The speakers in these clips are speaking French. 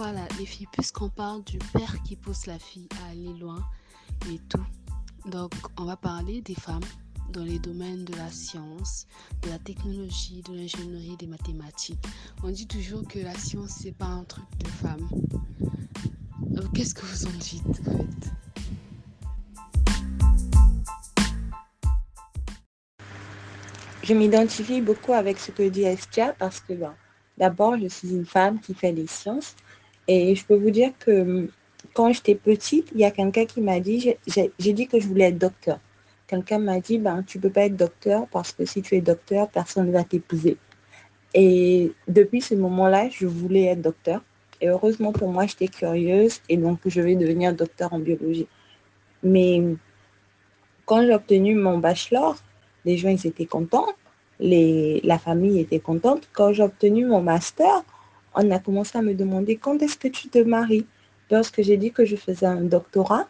Voilà, les filles, puisqu'on parle du père qui pousse la fille à aller loin et tout, donc on va parler des femmes dans les domaines de la science, de la technologie, de l'ingénierie, des mathématiques. On dit toujours que la science, c'est pas un truc de femmes. Euh, Qu'est-ce que vous en dites, en fait? Je m'identifie beaucoup avec ce que dit Estia parce que bon, d'abord, je suis une femme qui fait les sciences et je peux vous dire que hum, quand j'étais petite, il y a quelqu'un qui m'a dit, j'ai- dit que je voulais être docteur. Quelqu'un m'a dit, ben, tu peux pas être docteur parce que si tu es docteur, personne ne va t'épouser. Et depuis ce moment-là, je voulais être docteur. Et heureusement pour moi, j'étais curieuse et donc je vais devenir docteur en biologie. Mais quand j'ai obtenu mon bachelor, les gens étaient contents, la famille était contente. Quand j'ai obtenu mon master, on a commencé à me demander quand est-ce que tu te maries. Lorsque j'ai dit que je faisais un doctorat,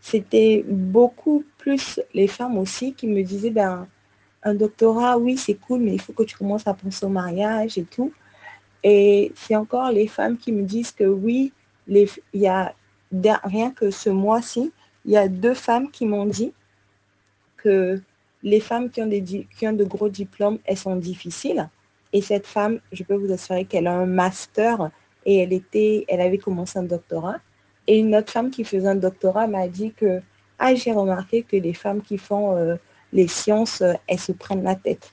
c'était beaucoup plus les femmes aussi qui me disaient ben, un doctorat, oui, c'est cool, mais il faut que tu commences à penser au mariage et tout. Et c'est encore les femmes qui me disent que oui, il y a rien que ce mois-ci, il y a deux femmes qui m'ont dit que les femmes qui ont, qui ont de gros diplômes, elles sont difficiles. Et cette femme, je peux vous assurer qu'elle a un master et elle, était, elle avait commencé un doctorat. Et une autre femme qui faisait un doctorat m'a dit que ah, j'ai remarqué que les femmes qui font euh, les sciences, euh, elles se prennent la tête.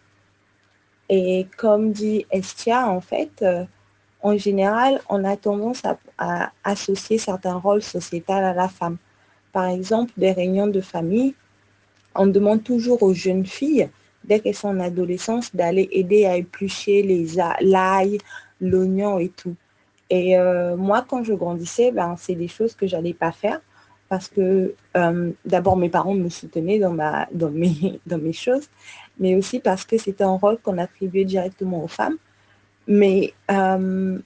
Et comme dit Estia, en fait, euh, en général, on a tendance à, à associer certains rôles sociétals à la femme. Par exemple, des réunions de famille, on demande toujours aux jeunes filles, dès qu'elles sont en adolescence, d'aller aider à éplucher les l'ail, l'oignon et tout. Et euh, moi, quand je grandissais, ben, c'est des choses que j'allais pas faire parce que euh, d'abord, mes parents me soutenaient dans, ma, dans, mes, dans mes choses, mais aussi parce que c'était un rôle qu'on attribuait directement aux femmes. Mais euh,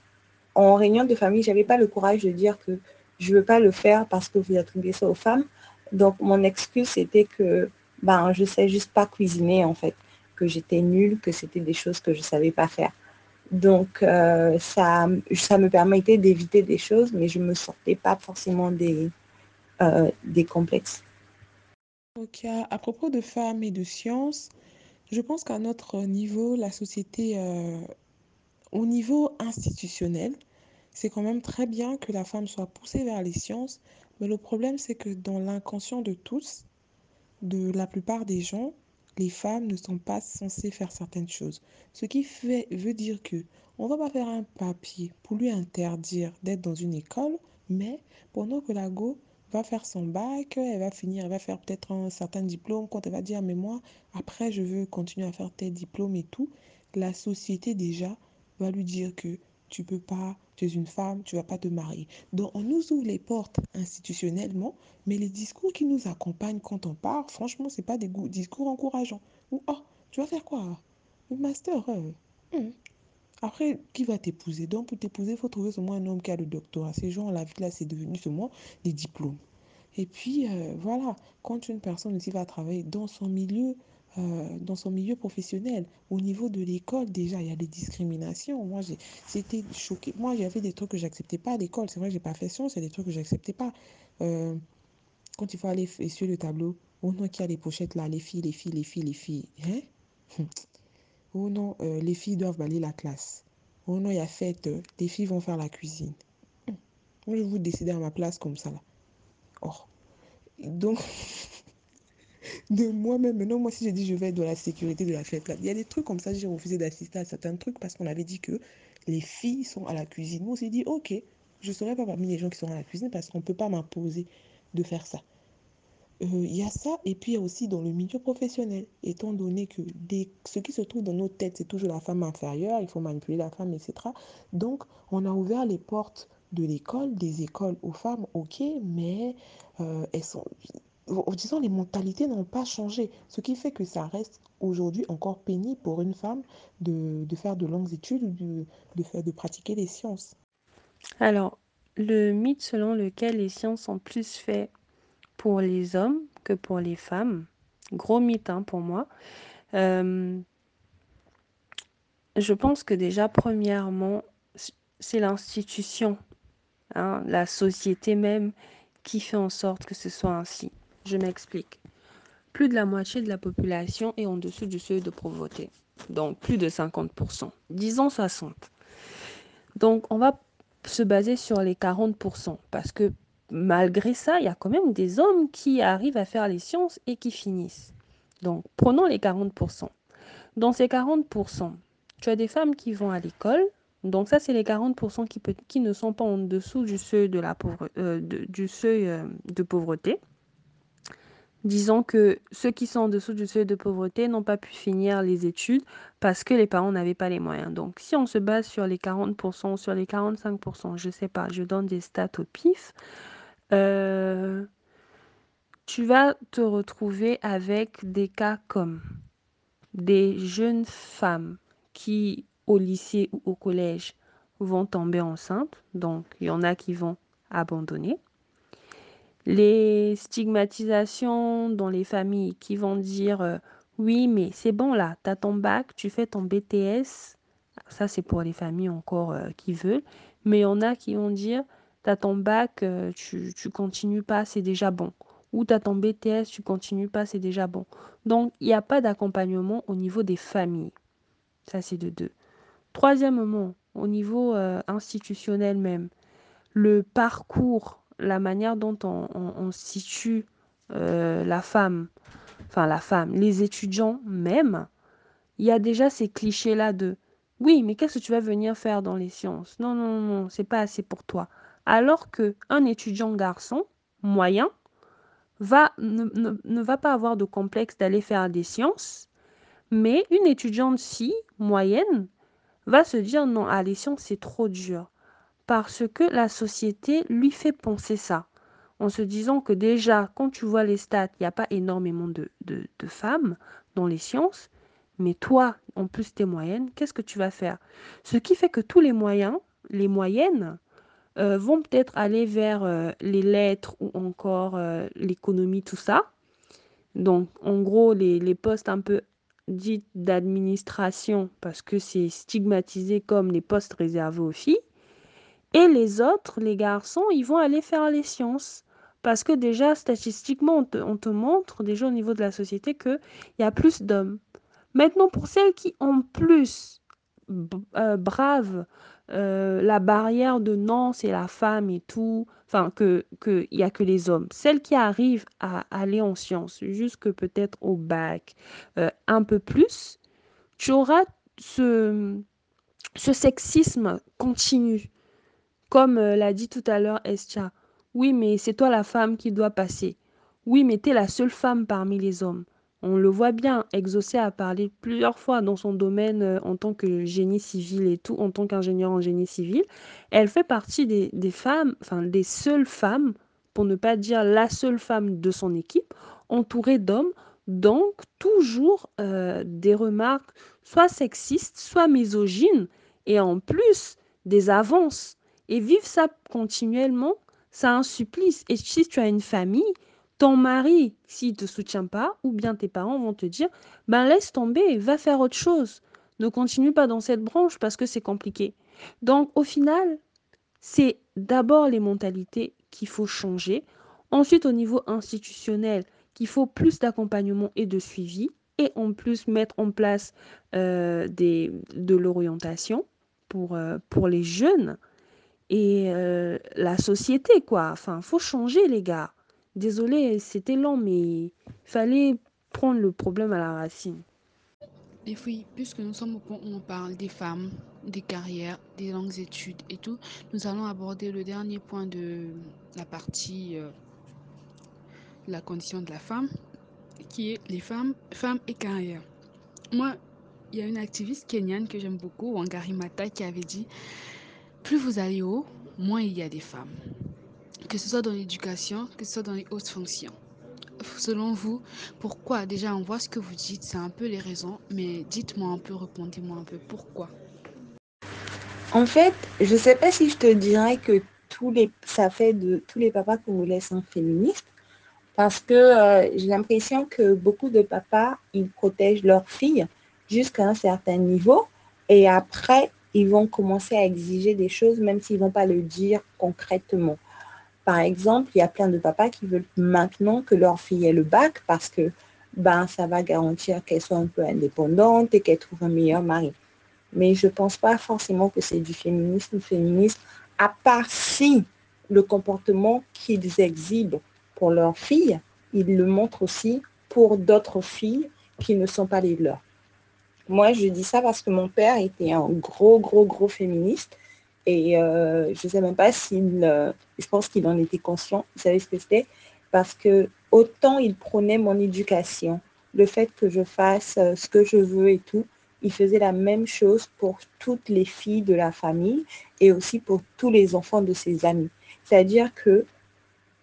en réunion de famille, j'avais pas le courage de dire que je veux pas le faire parce que vous attribuez ça aux femmes. Donc, mon excuse, c'était que ben, je sais juste pas cuisiner, en fait, que j'étais nulle, que c'était des choses que je savais pas faire. Donc, euh, ça, ça me permettait d'éviter des choses, mais je me sortais pas forcément des, euh, des complexes. Ok, à propos de femmes et de sciences, je pense qu'à notre niveau, la société, euh, au niveau institutionnel, c'est quand même très bien que la femme soit poussée vers les sciences, mais le problème, c'est que dans l'inconscient de tous, de la plupart des gens, les femmes ne sont pas censées faire certaines choses. Ce qui veut dire que on va pas faire un papier pour lui interdire d'être dans une école, mais pendant que la go va faire son bac, elle va finir, elle va faire peut-être un certain diplôme, quand elle va dire, mais moi, après, je veux continuer à faire tel diplôme et tout, la société déjà va lui dire que tu peux pas, tu es une femme, tu vas pas te marier. Donc, on nous ouvre les portes institutionnellement, mais les discours qui nous accompagnent quand on part, franchement, c'est pas des discours encourageants. Ou, oh, tu vas faire quoi Le master euh, hmm. Après, qui va t'épouser? Donc, pour t'épouser, il faut trouver seulement un homme qui a le doctorat. Ces gens, la vie, là, c'est devenu seulement des diplômes. Et puis, euh, voilà, quand une personne aussi va travailler dans son milieu, euh, dans son milieu professionnel, au niveau de l'école, déjà, il y a des discriminations. Moi, c'était choqué. Moi, j'avais des trucs que j'acceptais pas à l'école. C'est vrai que j'ai pas fait science, il y a des trucs que j'acceptais pas. Euh, quand il faut aller essuyer le tableau, oh non, qui a les pochettes là, les filles, les filles, les filles, les filles. Hein? Oh non, euh, les filles doivent balayer la classe. Oh non, il y a fête, les filles vont faire la cuisine. Moi, je vous décider à ma place comme ça là. Oh. Donc, de moi-même, maintenant, moi, si j'ai dit je vais être dans la sécurité de la fête il y a des trucs comme ça, j'ai refusé d'assister à certains trucs parce qu'on avait dit que les filles sont à la cuisine. Moi, on s'est dit, ok, je ne serai pas parmi les gens qui sont à la cuisine parce qu'on ne peut pas m'imposer de faire ça. Il euh, y a ça, et puis il y a aussi dans le milieu professionnel, étant donné que ce qui se trouve dans nos têtes, c'est toujours la femme inférieure, il faut manipuler la femme, etc. Donc, on a ouvert les portes de l'école, des écoles aux femmes, ok, mais euh, elles sont, disons, les mentalités n'ont pas changé, ce qui fait que ça reste aujourd'hui encore pénible pour une femme de, de faire de longues études ou de, de, pratiquer les sciences. Alors, le mythe selon lequel les sciences sont plus faites pour les hommes que pour les femmes. Gros mythe hein, pour moi. Euh, je pense que déjà, premièrement, c'est l'institution hein, la société même qui fait en sorte que ce soit ainsi. Je m'explique. Plus de la moitié de la population est en dessous du seuil de pauvreté. Donc plus de 50%. Disons 60. Donc on va se baser sur les 40%. Parce que malgré ça, il y a quand même des hommes qui arrivent à faire les sciences et qui finissent. Donc prenons les 40%. Dans ces 40%, tu as des femmes qui vont à l'école. Donc ça, c'est les 40% qui, qui, ne sont pas en dessous du seuil de, euh, euh, de pauvreté. Disons que ceux qui sont en dessous du seuil de pauvreté n'ont pas pu finir les études parce que les parents n'avaient pas les moyens. Donc, si on se base sur les 40%, sur les 45%, je ne sais pas, je donne des stats au pif, euh, tu vas te retrouver avec des cas comme des jeunes femmes qui, au lycée ou au collège, vont tomber enceintes. Donc, il y en a qui vont abandonner les stigmatisations dans les familles qui vont dire euh, oui mais c'est bon là, tu as ton bac, tu fais ton BTS. Ça c'est pour les familles encore euh, qui veulent. Mais il y en a qui vont dire tu as ton bac, euh, tu, tu continues pas, c'est déjà bon. Ou tu as ton BTS, tu continues pas, c'est déjà bon. Donc il n'y a pas d'accompagnement au niveau des familles. Ça c'est de deux. Troisièmement, au niveau institutionnel même, le parcours la manière dont on, situe euh, la femme, enfin la femme, les étudiants même, il y a déjà ces clichés-là de oui, mais qu'est-ce que tu vas venir faire dans les sciences? Non, non, non, c'est pas assez pour toi. Alors que un étudiant garçon moyen va, ne, ne va pas avoir de complexe d'aller faire des sciences, mais une étudiante si moyenne va se dire non, ah, les sciences c'est trop dur parce que la société lui fait penser ça. En se disant que déjà, quand tu vois les stats, il n'y a pas énormément de, de, femmes dans les sciences, mais toi, en plus tes moyennes, qu'est-ce que tu vas faire? Ce qui fait que tous les moyens, les moyennes, euh, vont peut-être aller vers euh, les lettres ou encore euh, l'économie, tout ça. Donc, en gros, les, les postes un peu dits d'administration, parce que c'est stigmatisé comme les postes réservés aux filles. Et les autres, les garçons, ils vont aller faire les sciences. Parce que déjà, statistiquement, on te, montre déjà au niveau de la société qu'il y a plus d'hommes. Maintenant, pour celles qui ont plus euh, brave euh, la barrière de non, c'est la femme et tout, enfin, qu'il que n'y a que les hommes. Celles qui arrivent à aller en sciences, jusque peut-être au bac, euh, un peu plus, tu auras ce, ce sexisme continu. Comme euh, l'a dit tout à l'heure Estia. Oui, mais c'est toi la femme qui doit passer. Oui, mais tu es la seule femme parmi les hommes. On le voit bien, Exaucé a parlé plusieurs fois dans son domaine euh, en tant que génie civil et tout, en tant qu'ingénieur en génie civil. Elle fait partie des, des femmes, enfin des seules femmes, pour ne pas dire la seule femme de son équipe, entourée d'hommes. Donc, toujours euh, des remarques soit sexistes, soit misogynes, et en plus des avances. Et vivre ça continuellement, c'est un supplice. Et si tu as une famille, ton mari, s'il ne te soutient pas, ou bien tes parents vont te dire, ben laisse tomber, va faire autre chose. Ne continue pas dans cette branche parce que c'est compliqué. Donc au final, c'est d'abord les mentalités qu'il faut changer. Ensuite, au niveau institutionnel, qu'il faut plus d'accompagnement et de suivi. Et en plus, mettre en place euh, des, de l'orientation pour, euh, pour les jeunes et euh, la société, quoi. Enfin, faut changer, les gars. Désolé, c'était long, mais fallait prendre le problème à la racine. Et oui, puisque nous sommes au point où on parle des femmes, des carrières, des longues études et tout, nous allons aborder le dernier point de la partie euh, la condition de la femme, qui est les femmes, femmes et carrières. Moi, il y a une activiste kenyane que j'aime beaucoup, Wangari Mata, qui avait dit plus vous allez haut, moins il y a des femmes. Que ce soit dans l'éducation, que ce soit dans les hautes fonctions. Selon vous, pourquoi? Déjà, on voit ce que vous dites, c'est un peu les raisons, mais dites-moi un peu, répondez-moi un peu, pourquoi? En fait, je ne sais pas si je te dirais que tous les, ça fait de tous les papas congolais sont féministes, parce que euh, j'ai l'impression que beaucoup de papas, ils protègent leurs filles jusqu'à un certain niveau, et après, ils vont commencer à exiger des choses même s'ils ne vont pas le dire concrètement. Par exemple, il y a plein de papas qui veulent maintenant que leur fille ait le bac parce que ben, ça va garantir qu'elle soit un peu indépendante et qu'elle trouve un meilleur mari. Mais je ne pense pas forcément que c'est du féminisme féministe, à part si le comportement qu'ils exhibent pour leurs filles, ils le montrent aussi pour d'autres filles qui ne sont pas les leurs. Moi, je dis ça parce que mon père était un gros, gros, gros féministe. Et euh, je ne sais même pas s'il, euh, je pense qu'il en était conscient, il savait ce que c'était, parce que autant il prenait mon éducation, le fait que je fasse euh, ce que je veux et tout, il faisait la même chose pour toutes les filles de la famille et aussi pour tous les enfants de ses amis. C'est-à-dire que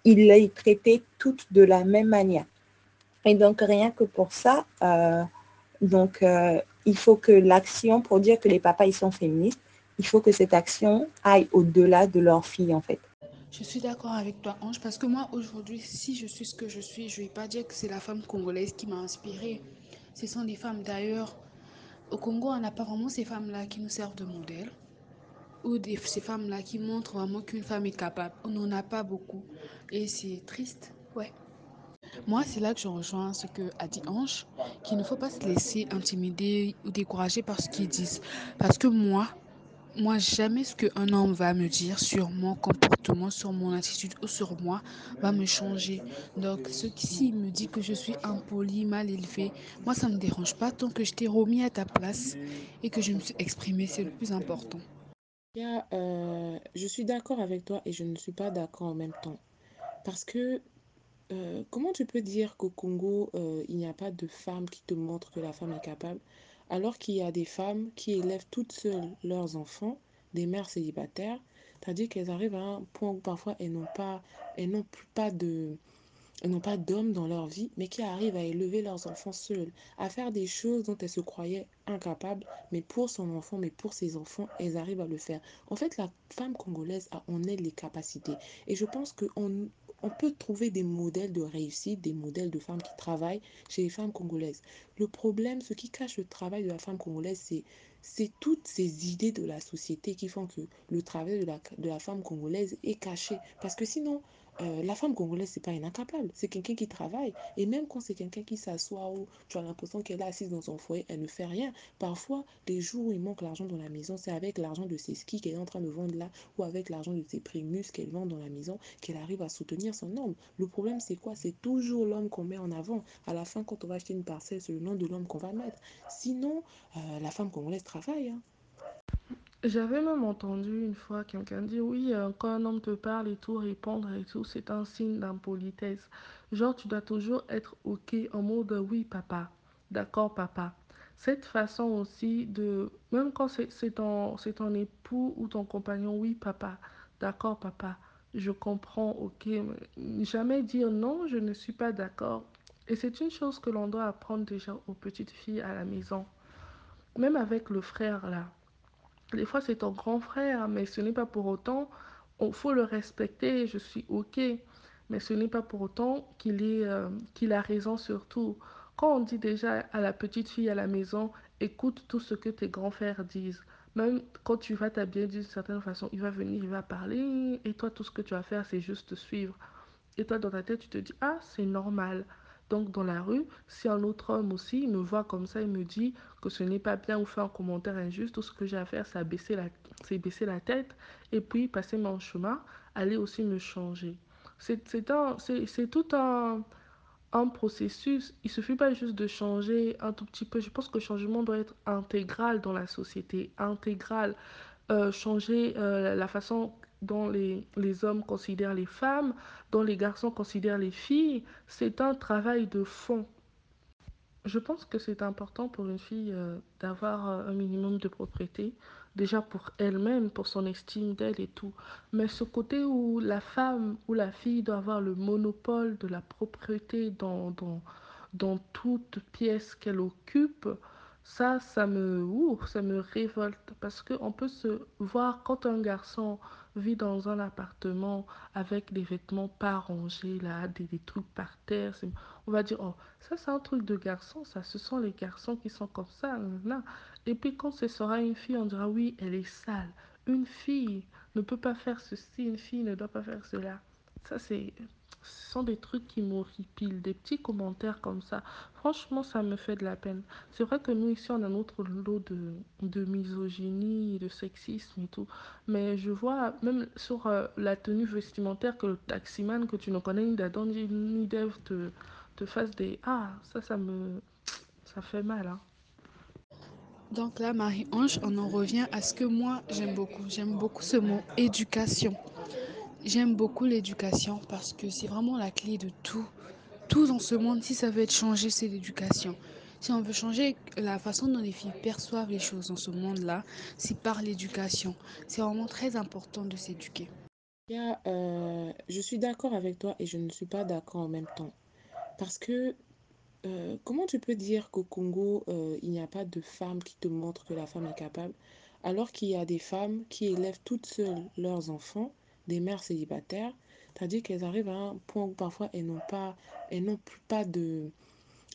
il les traitait toutes de la même manière. Et donc, rien que pour ça, donc, il faut que l'action, pour dire que les papas, ils sont féministes, il faut que cette action aille au-delà de leur fille, en fait. Je suis d'accord avec toi, Ange, parce que moi, aujourd'hui, si je suis ce que je suis, je ne vais pas dire que c'est la femme congolaise qui m'a inspirée. Ce sont des femmes d'ailleurs. Au Congo, on n'a pas vraiment ces femmes-là qui nous servent de modèle. Ou ces femmes-là qui montrent vraiment qu'une femme est capable. On n'en a pas beaucoup. Et c'est triste, ouais. Moi, c'est là que je rejoins ce que a dit Ange, qu'il ne faut pas se laisser intimider ou décourager par ce qu'ils disent. Parce que moi, moi, jamais ce qu'un homme va me dire sur mon comportement, sur mon attitude ou sur moi va me changer. Donc, ce s'il me dit que je suis impoli, mal élevé, moi, ça ne me dérange pas tant que je t'ai remis à ta place et que je me suis exprimée. C'est le plus important. Euh, je suis d'accord avec toi et je ne suis pas d'accord en même temps. Parce que euh, comment tu peux dire qu'au Congo, euh, il n'y a pas de femmes qui te montrent que la femme est capable, alors qu'il y a des femmes qui élèvent toutes seules leurs enfants, des mères célibataires, c'est-à-dire qu'elles arrivent à un point où parfois elles n'ont pas, plus pas de, n'ont pas d'hommes dans leur vie, mais qui arrivent à élever leurs enfants seuls, à faire des choses dont elles se croyaient incapables, mais pour son enfant, mais pour ses enfants, elles arrivent à le faire. En fait, la femme congolaise a en elle les capacités. Et je pense qu'on on peut trouver des modèles de réussite, des modèles de femmes qui travaillent chez les femmes congolaises. Le problème, ce qui cache le travail de la femme congolaise, c'est c'est toutes ces idées de la société qui font que le travail de la, de la femme congolaise est caché. Parce que sinon, euh, la femme congolaise, c'est pas incapable, c'est quelqu'un qui travaille. Et même quand c'est quelqu'un qui s'assoit ou tu as l'impression qu'elle est assise dans son foyer, elle ne fait rien. Parfois, les jours où il manque l'argent dans la maison, c'est avec l'argent de ses skis qu'elle est en train de vendre là ou avec l'argent de ses primus qu'elle vend dans la maison qu'elle arrive à soutenir son homme. Le problème, c'est quoi? C'est toujours l'homme qu'on met en avant. À la fin, quand on va acheter une parcelle, c'est le nom de l'homme qu'on va mettre. Sinon, euh, la femme congolaise travaille. Hein. J'avais même entendu une fois quelqu'un dire oui, euh, quand un homme te parle et tout, répondre et tout, c'est un signe d'impolitesse. Genre, tu dois toujours être OK en mode oui, papa. D'accord, papa. Cette façon aussi de, même quand c'est ton, époux ou ton compagnon, oui, papa. D'accord, papa. Je comprends, OK. Mais jamais dire non, je ne suis pas d'accord. Et c'est une chose que l'on doit apprendre déjà aux petites filles à la maison. Même avec le frère là. Des fois, c'est ton grand frère, mais ce n'est pas pour autant, il faut le respecter, je suis OK, mais ce n'est pas pour autant qu'il euh, qu'il a raison sur tout. Quand on dit déjà à la petite fille à la maison, écoute tout ce que tes grands frères disent. Même quand tu vas t'habiller d'une certaine façon, il va venir, il va parler, et toi, tout ce que tu vas faire, c'est juste suivre. Et toi, dans ta tête, tu te dis, ah, c'est normal. Donc dans la rue, si un autre homme aussi me voit comme ça et me dit que ce n'est pas bien ou fait un commentaire injuste, tout ce que j'ai à faire, c'est baisser, la, baisser la tête et puis passer mon chemin, aller aussi me changer. C'est tout un, un processus. Il ne suffit pas juste de changer un tout petit peu. Je pense que le changement doit être intégral dans la société, intégral. Euh, changer euh, la façon dont les, les, hommes considèrent les femmes, dont les garçons considèrent les filles, c'est un travail de fond. Je pense que c'est important pour une fille euh, d'avoir euh, un minimum de propriété, déjà pour elle-même, pour son estime d'elle et tout. Mais ce côté où la femme ou la fille doit avoir le monopole de la propriété dans, dans, dans toute pièce qu'elle occupe, ça, ça me, ouh, ça me révolte parce qu'on peut se voir quand un garçon vit dans un appartement avec des vêtements pas rangés, là, des, des trucs par terre. On va dire, oh, ça c'est un truc de garçon, ça, ce sont les garçons qui sont comme ça. Et puis quand ce sera une fille, on dira, oui, elle est sale. Une fille ne peut pas faire ceci, une fille ne doit pas faire cela. Ça, c'est ce sont des trucs qui m'horripilent, des petits commentaires comme ça. Franchement, ça me fait de la peine. C'est vrai que nous, ici, on a notre lot de, de misogynie, de sexisme et tout. Mais je vois, même sur euh, la tenue vestimentaire, que le taximan que tu ne connais ni d'Adam ni d'Ève te, te fasse des... Ah, ça, ça me... Ça fait mal, hein. Donc là, Marie-Ange, on en revient à ce que moi, j'aime beaucoup. J'aime beaucoup ce mot, éducation. J'aime beaucoup l'éducation parce que c'est vraiment la clé de tout. Tout dans ce monde, si ça veut être changé, c'est l'éducation. Si on veut changer la façon dont les filles perçoivent les choses dans ce monde-là, c'est par l'éducation. C'est vraiment très important de s'éduquer. Euh, je suis d'accord avec toi et je ne suis pas d'accord en même temps. Parce que euh, comment tu peux dire qu'au Congo, euh, il n'y a pas de femmes qui te montrent que la femme est capable, alors qu'il y a des femmes qui élèvent toutes seules leurs enfants des mères célibataires, c'est-à-dire qu'elles arrivent à un point où parfois elles n'ont pas, elles n'ont plus pas de,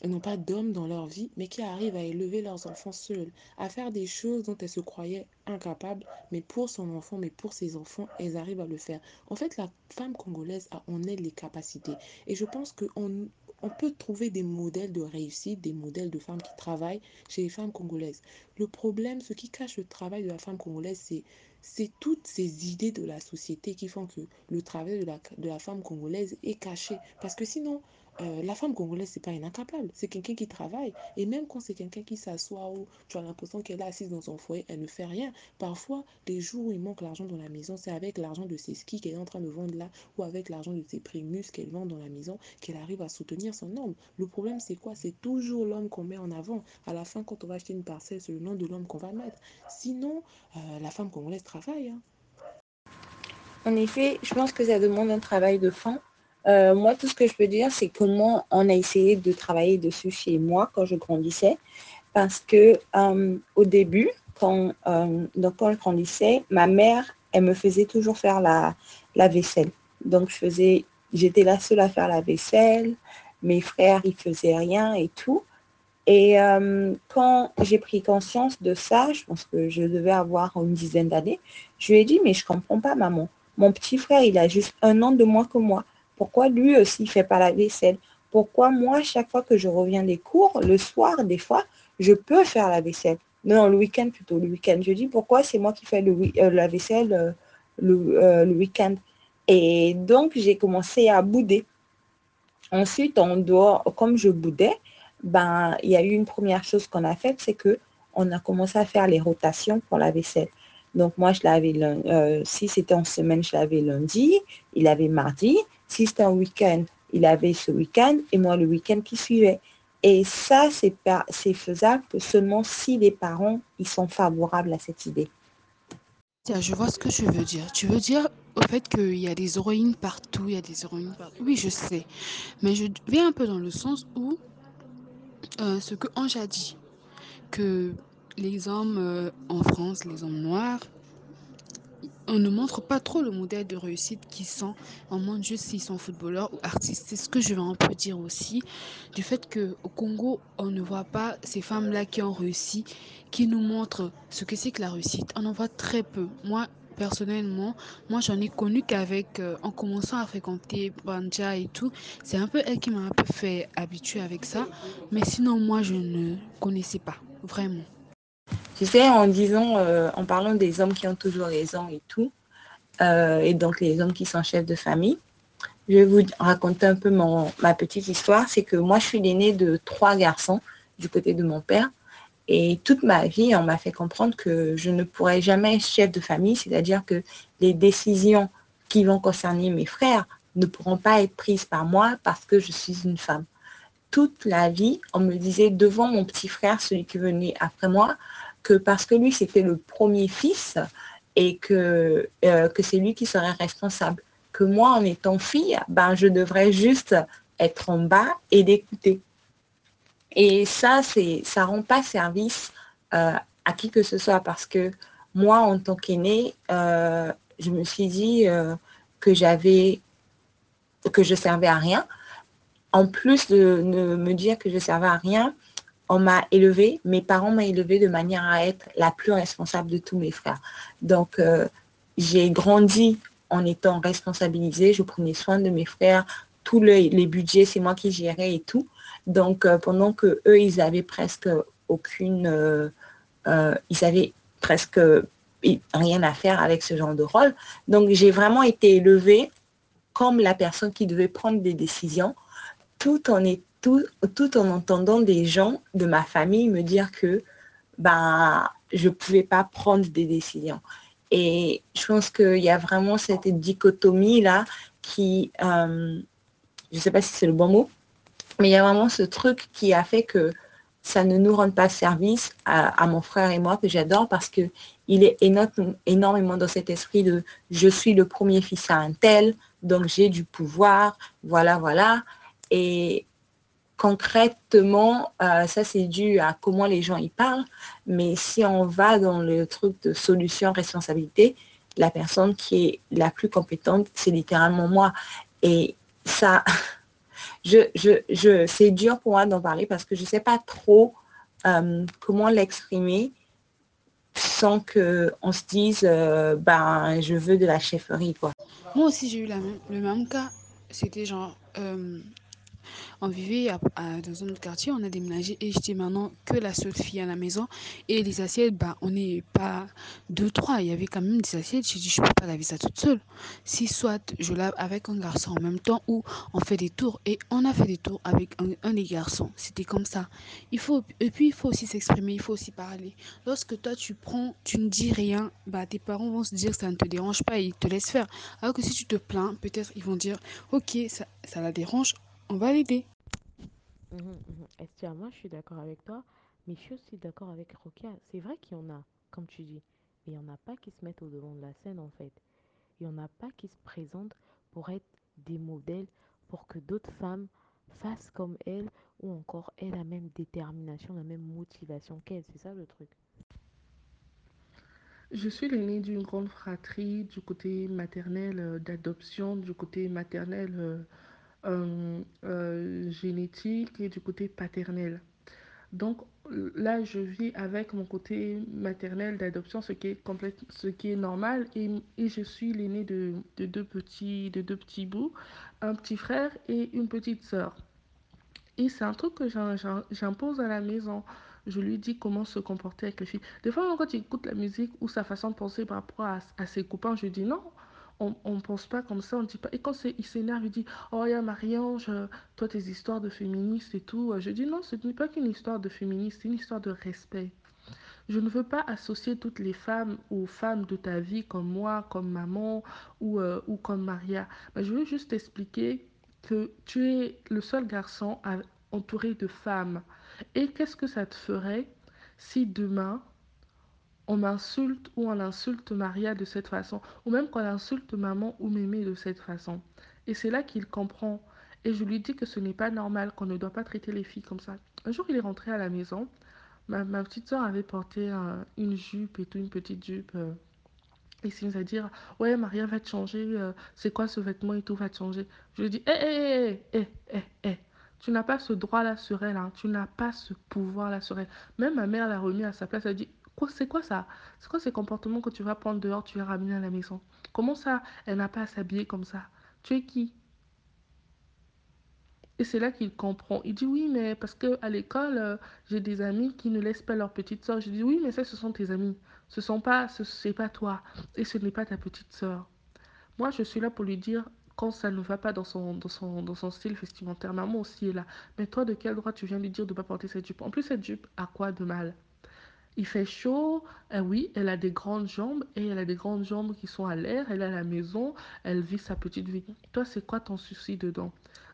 n'ont pas d'hommes dans leur vie, mais qui arrivent à élever leurs enfants seules, à faire des choses dont elles se croyaient incapables, mais pour son enfant, mais pour ses enfants, elles arrivent à le faire. En fait, la femme congolaise a en elle les capacités. Et je pense qu'on on peut trouver des modèles de réussite, des modèles de femmes qui travaillent chez les femmes congolaises. Le problème, ce qui cache le travail de la femme congolaise, c'est c'est toutes ces idées de la société qui font que le travail de la, de la femme congolaise est caché. Parce que sinon, euh, la femme congolaise, c'est pas incapable, c'est quelqu'un qui travaille. Et même quand c'est quelqu'un qui s'assoit ou tu as l'impression qu'elle est assise dans son foyer, elle ne fait rien. Parfois, les jours où il manque l'argent dans la maison, c'est avec l'argent de ses skis qu'elle est en train de vendre là ou avec l'argent de ses primus qu'elle vend dans la maison qu'elle arrive à soutenir son homme. Le problème, c'est quoi? C'est toujours l'homme qu'on met en avant. À la fin, quand on va acheter une parcelle, c'est le nom de l'homme qu'on va mettre. Sinon, euh, la femme congolaise travaille. Hein. En effet, je pense que ça demande un travail de fond euh, moi, tout ce que je peux dire, c'est comment on a essayé de travailler dessus chez moi quand je grandissais. Parce que euh, au début, quand, euh, donc quand je grandissais, ma mère, elle me faisait toujours faire la, vaisselle. Donc, je faisais, j'étais la seule à faire la vaisselle. Mes frères, ils faisaient rien et tout. Et quand j'ai pris conscience de ça, je pense que je devais avoir une dizaine d'années, je lui ai dit, mais je comprends pas, maman. Mon petit frère, il a juste un an de moins que moi. Pourquoi lui aussi ne fait pas la vaisselle? Pourquoi moi, chaque fois que je reviens des cours, le soir, des fois, je peux faire la vaisselle? Non, le week-end plutôt, le week-end. Je dis pourquoi c'est moi qui fais euh, la vaisselle euh, le, euh, le week-end? Et donc, j'ai commencé à bouder. Ensuite, en dehors, comme je boudais, ben, il y a eu une première chose qu'on a faite, c'est que on a commencé à faire les rotations pour la vaisselle. Donc, moi, je l'avais, si c'était en semaine, je l'avais lundi, il avait mardi. C'était un week-end, il avait ce week-end et moi le week-end qui suivait. Et ça, c'est faisable seulement si les parents ils sont favorables à cette idée. Tiens, je vois ce que tu veux dire. Tu veux dire au fait qu'il y a des héroïnes partout, il y a des héroïnes partout. Oui, je sais. Mais je viens un peu dans le sens où euh, ce que Ange a dit, que les hommes euh, en France, les hommes noirs, on ne montre pas trop le modèle de réussite qu'ils sont. On montre juste s'ils sont footballeurs ou artistes. C'est ce que je vais un peu dire aussi. Du fait qu'au Congo, on ne voit pas ces femmes-là qui ont réussi, qui nous montrent ce que c'est que la réussite. On en voit très peu. Moi, personnellement, moi j'en ai connu qu'avec, euh, en commençant à fréquenter Banja et tout, c'est un peu elle qui m'a un peu fait habituer avec ça. Mais sinon, moi, je ne connaissais pas, vraiment. Tu sais, en disant, euh, en parlant des hommes qui ont toujours raison et tout, euh, et donc les hommes qui sont chefs de famille, je vais vous raconter un peu ma petite histoire. C'est que moi, je suis l'aînée de trois garçons du côté de mon père. Et toute ma vie, on m'a fait comprendre que je ne pourrais jamais être chef de famille, c'est-à-dire que les décisions qui vont concerner mes frères ne pourront pas être prises par moi parce que je suis une femme. Toute la vie, on me disait devant mon petit frère, celui qui venait après moi, que parce que lui, c'était le premier fils et que, euh, que c'est lui qui serait responsable. Que moi, en étant fille, ben, je devrais juste être en bas et d'écouter. Et ça, ça rend pas service euh, à qui que ce soit parce que moi, en tant qu'aîné, euh, je me suis dit que j'avais, que je servais à rien. En plus de, me dire que je servais à rien, on m'a élevé, mes parents m'ont élevé de manière à être la plus responsable de tous mes frères. Donc, euh, j'ai grandi en étant responsabilisée, je prenais soin de mes frères, tous les, budgets, c'est moi qui gérais et tout. Donc, euh, pendant que eux, ils avaient presque aucune, euh, ils avaient presque rien à faire avec ce genre de rôle. Donc, j'ai vraiment été élevée comme la personne qui devait prendre des décisions, tout en, tout, en entendant des gens de ma famille me dire que ben, je ne pouvais pas prendre des décisions. Et je pense qu'il y a vraiment cette dichotomie-là qui, euh, je ne sais pas si c'est le bon mot, mais il y a vraiment ce truc qui a fait que ça ne nous rend pas service à, mon frère et moi que j'adore parce que il est énormément dans cet esprit de je suis le premier fils à un tel, donc j'ai du pouvoir, voilà, voilà. Et concrètement, euh, ça c'est dû à comment les gens y parlent, mais si on va dans le truc de solution, responsabilité, la personne qui est la plus compétente, c'est littéralement moi. Et ça, je, je, c'est dur pour moi d'en parler parce que je ne sais pas trop euh, comment l'exprimer sans qu'on se dise, euh, ben, je veux de la chefferie. Quoi. Moi aussi, j'ai eu le même cas. C'était genre, on vivait dans un autre quartier, on a déménagé et j'étais maintenant que la seule fille à la maison. Et les assiettes, bah, on n'est pas deux, trois. Il y avait quand même des assiettes. J'ai dit, je peux pas laver ça toute seule. Si soit je lave avec un garçon en même temps ou on fait des tours. Et on a fait des tours avec un, des garçons. C'était comme ça. Il faut, et puis, il faut aussi s'exprimer, il faut aussi parler. Lorsque toi, tu prends, tu ne dis rien, bah, tes parents vont se dire que ça ne te dérange pas et ils te laissent faire. Alors que si tu te plains, peut-être ils vont dire, ok, ça la dérange, on va l'aider. Mmh, mmh. moi je suis d'accord avec toi, mais je suis aussi d'accord avec Rokia. C'est vrai qu'il y en a, comme tu dis, mais il n'y en a pas qui se mettent au devant de la scène en fait. Il n'y en a pas qui se présentent pour être des modèles, pour que d'autres femmes fassent comme elles, ou encore aient la même détermination, la même motivation qu'elles. C'est ça le truc. Je suis l'aînée d'une grande fratrie du côté maternel euh, d'adoption, du côté maternel euh, génétique et du côté paternel. Donc là, je vis avec mon côté maternel d'adoption, ce qui est normal, et, je suis l'aîné de, de, deux petits, bouts, un petit frère et une petite sœur. Et c'est un truc que j'impose à la maison. Je lui dis comment se comporter avec les filles. Des fois, quand il écoute la musique ou sa façon de penser par rapport à, à ses copains, je dis non, on ne pense pas comme ça, on dit pas. Et quand il s'énerve, il dit Oh, il y a Marie-Ange, toi, tes histoires de féministes et tout. Je dis Non, ce n'est pas qu'une histoire de féministe, c'est une histoire de respect. Je ne veux pas associer toutes les femmes aux femmes de ta vie, comme moi, comme maman ou, euh, ou comme Maria. Mais je veux juste expliquer que tu es le seul garçon entouré de femmes. Et qu'est-ce que ça te ferait si demain, on m'insulte ou on insulte Maria de cette façon, ou même qu'on insulte maman ou mémé de cette façon. Et c'est là qu'il comprend. Et je lui dis que ce n'est pas normal, qu'on ne doit pas traiter les filles comme ça. Un jour, il est rentré à la maison. Ma, petite soeur avait porté une jupe et tout, une petite jupe. Euh, et il mis à dire Ouais, Maria va te changer. Euh, c'est quoi ce vêtement et tout va te changer. Je lui dis Hé, hé, hé, hé, hé, Tu n'as pas ce droit-là sur elle. Hein. Tu n'as pas ce pouvoir-là sur elle. Même ma mère l'a remis à sa place. Elle a dit c'est quoi ça? C'est quoi ces comportements que tu vas prendre dehors, tu vas ramener à la maison? Comment ça, elle n'a pas à s'habiller comme ça? Tu es qui? Et c'est là qu'il comprend. Il dit oui, mais parce que à l'école, euh, j'ai des amis qui ne laissent pas leur petite soeur. Je dis oui, mais ça, ce sont tes amis. Ce sont pas, ce c'est pas toi. Et ce n'est pas ta petite soeur. Moi, je suis là pour lui dire quand ça ne va pas dans son style vestimentaire. Maman aussi est là. Mais toi, de quel droit tu viens lui dire de ne pas porter cette jupe? En plus, cette jupe a quoi de mal? Il fait chaud, euh, oui, elle a des grandes jambes et elle a des grandes jambes qui sont à l'air, elle est à la maison, elle vit sa petite vie. Toi, c'est quoi ton souci dedans?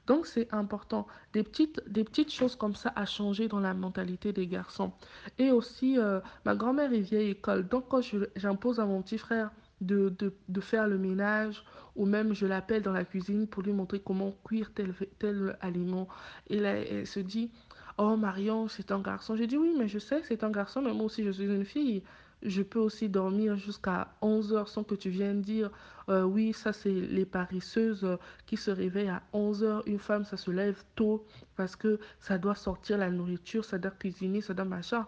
Donc c'est important. Des petites, choses comme ça à changer dans la mentalité des garçons. Et aussi, euh, ma grand-mère est vieille école. Donc quand j'impose à mon petit frère de, faire le ménage ou même je l'appelle dans la cuisine pour lui montrer comment cuire tel, aliment, elle se dit, Oh, Marion, c'est un garçon. J'ai dit oui, mais je sais, c'est un garçon, mais moi aussi, je suis une fille. Je peux aussi dormir jusqu'à 11 heures sans que tu viennes dire, euh, oui, ça c'est les paresseuses euh, qui se réveillent à 11 heures. Une femme, ça se lève tôt parce que ça doit sortir la nourriture, ça doit cuisiner, ça doit machin.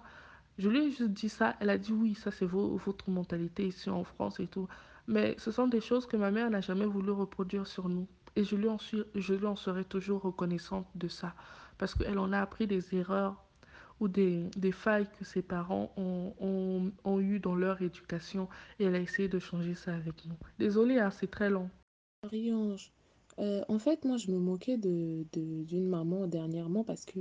Je lui ai juste dit ça. Elle a dit oui, ça c'est vo- votre mentalité ici en France et tout. Mais ce sont des choses que ma mère n'a jamais voulu reproduire sur nous. Et je lui en suis, je lui en serai toujours reconnaissante de ça. Parce qu'elle en a appris des erreurs ou des, des failles que ses parents ont, ont, ont eues dans leur éducation et elle a essayé de changer ça avec nous. Désolée, hein, c'est très long. Marie-Ange, euh, en fait, moi, je me moquais de, de- d'une maman dernièrement parce que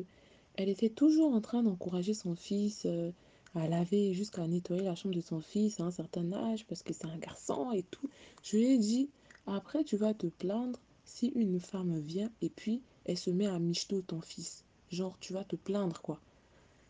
elle était toujours en train d'encourager son fils euh, à laver jusqu'à nettoyer la chambre de son fils à un certain âge parce que c'est un garçon et tout. Je lui ai dit, après, tu vas te plaindre si une femme vient et puis elle se met à michto ton fils. Genre, tu vas te plaindre, quoi.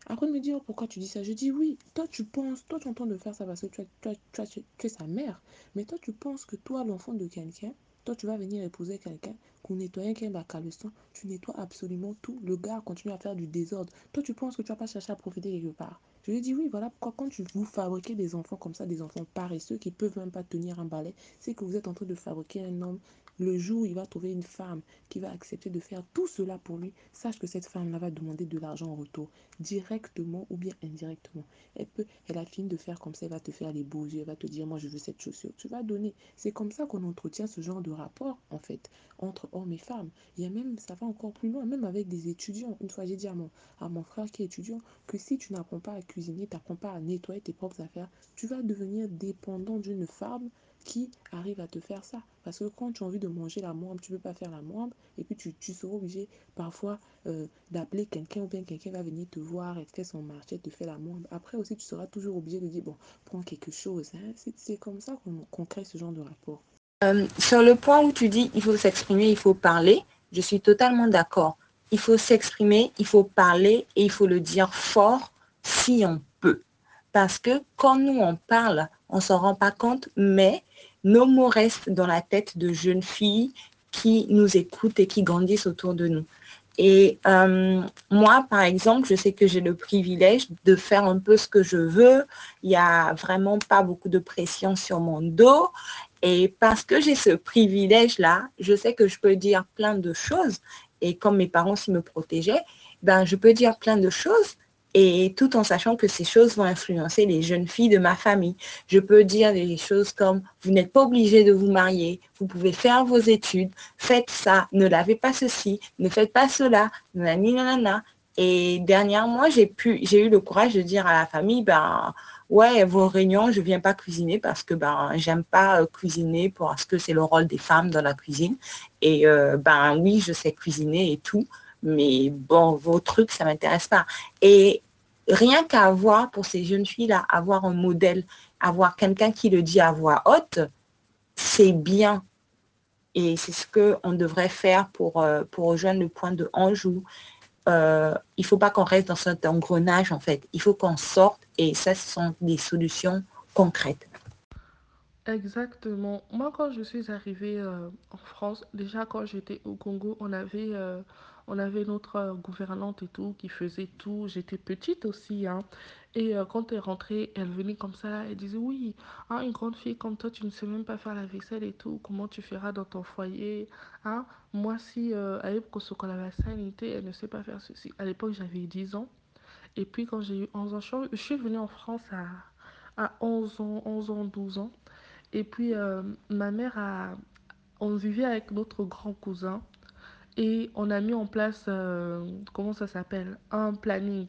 Après de me dire pourquoi tu dis ça, je dis oui, toi tu penses, toi tu entends de faire ça parce que tu, as- tu, as- tu, es sa mère, mais toi tu penses que toi l'enfant de quelqu'un, toi tu vas venir épouser quelqu'un, qu'on nettoie qu'un bac à leçon, tu nettoies absolument tout, le gars continue à faire du désordre, toi tu penses que tu vas pas chercher à profiter quelque part. Je lui dit oui, voilà pourquoi quand tu vous fabriquez des enfants comme ça, des enfants paresseux qui peuvent même pas tenir un balai, c'est que vous êtes en train de fabriquer un homme. Le jour où il va trouver une femme qui va accepter de faire tout cela pour lui, sache que cette femme-là va demander de l'argent en retour directement ou bien indirectement. Elle peut, elle a fini de faire comme ça, elle va te faire les beaux yeux, elle va te dire, moi je veux cette chaussure, tu vas donner. C'est comme ça qu'on entretient ce genre de rapport, en fait, entre hommes et femmes. Il même, ça va encore plus loin, même avec des étudiants. Une fois, j'ai dit à mon, à mon frère qui est étudiant que si tu n'apprends pas à cuisiner, tu n'apprends pas à nettoyer tes propres affaires, tu vas devenir dépendant d'une femme qui arrive à te faire ça. Parce que quand tu as envie de manger la moindre, tu ne peux pas faire la moindre, et puis tu, seras obligé parfois euh, d'appeler quelqu'un ou bien quelqu'un va venir te voir et te faire son marché, te faire la moindre. Après aussi, tu seras toujours obligé de dire, bon, prends quelque chose. Hein. C'est comme ça qu'on qu'on crée ce genre de rapport. Euh, sur le point où tu dis il faut s'exprimer, il faut parler, je suis totalement d'accord. Il faut s'exprimer, il faut parler et il faut le dire fort si on peut. Parce que quand nous on parle, on s'en rend pas compte, mais nos mots restent dans la tête de jeunes filles qui nous écoutent et qui grandissent autour de nous. Et euh, moi, par exemple, je sais que j'ai le privilège de faire un peu ce que je veux. Il n'y a vraiment pas beaucoup de pression sur mon dos. Et parce que j'ai ce privilège-là, je sais que je peux dire plein de choses. Et comme mes parents s'y me protégeaient, ben, je peux dire plein de choses. Et tout en sachant que ces choses vont influencer les jeunes filles de ma famille. Je peux dire des choses comme, vous n'êtes pas obligé de vous marier, vous pouvez faire vos études, faites ça, ne lavez pas ceci, ne faites pas cela, nanana. Et dernièrement, j'ai eu le courage de dire à la famille, ben, ouais, vos réunions, je viens pas cuisiner parce que ben, j'aime pas euh, cuisiner parce que c'est le rôle des femmes dans la cuisine. Et euh, ben oui, je sais cuisiner et tout, mais bon, vos trucs, ça m'intéresse pas. Et rien qu'à avoir pour ces jeunes filles-là, avoir un modèle, avoir quelqu'un qui le dit à voix haute, c'est bien. Et c'est ce qu'on devrait faire pour, euh, pour rejoindre le point de Anjou. Euh, il ne faut pas qu'on reste dans cet engrenage, en fait. Il faut qu'on sorte et ça, ce sont des solutions concrètes. Exactement. Moi, quand je suis arrivée euh, en France, déjà quand j'étais au Congo, on avait, euh, on avait notre euh, gouvernante et tout qui faisait tout. J'étais petite aussi, hein. Et euh, quand elle rentrait, elle venait comme ça, elle disait, oui, hein, une grande fille comme toi, tu ne sais même pas faire la vaisselle et tout. Comment tu feras dans ton foyer, hein? Moi, si euh, avec Kosokola la sanité, elle ne sait pas faire ceci. À l'époque, j'avais 10 ans. Et puis quand j'ai eu 11 ans, je suis je suis venue en France à, à 11 ans, 11 ans, 12 ans. Et puis, euh, ma mère a... On vivait avec notre grand cousin et on a mis en place, euh, comment ça s'appelle? Un planning.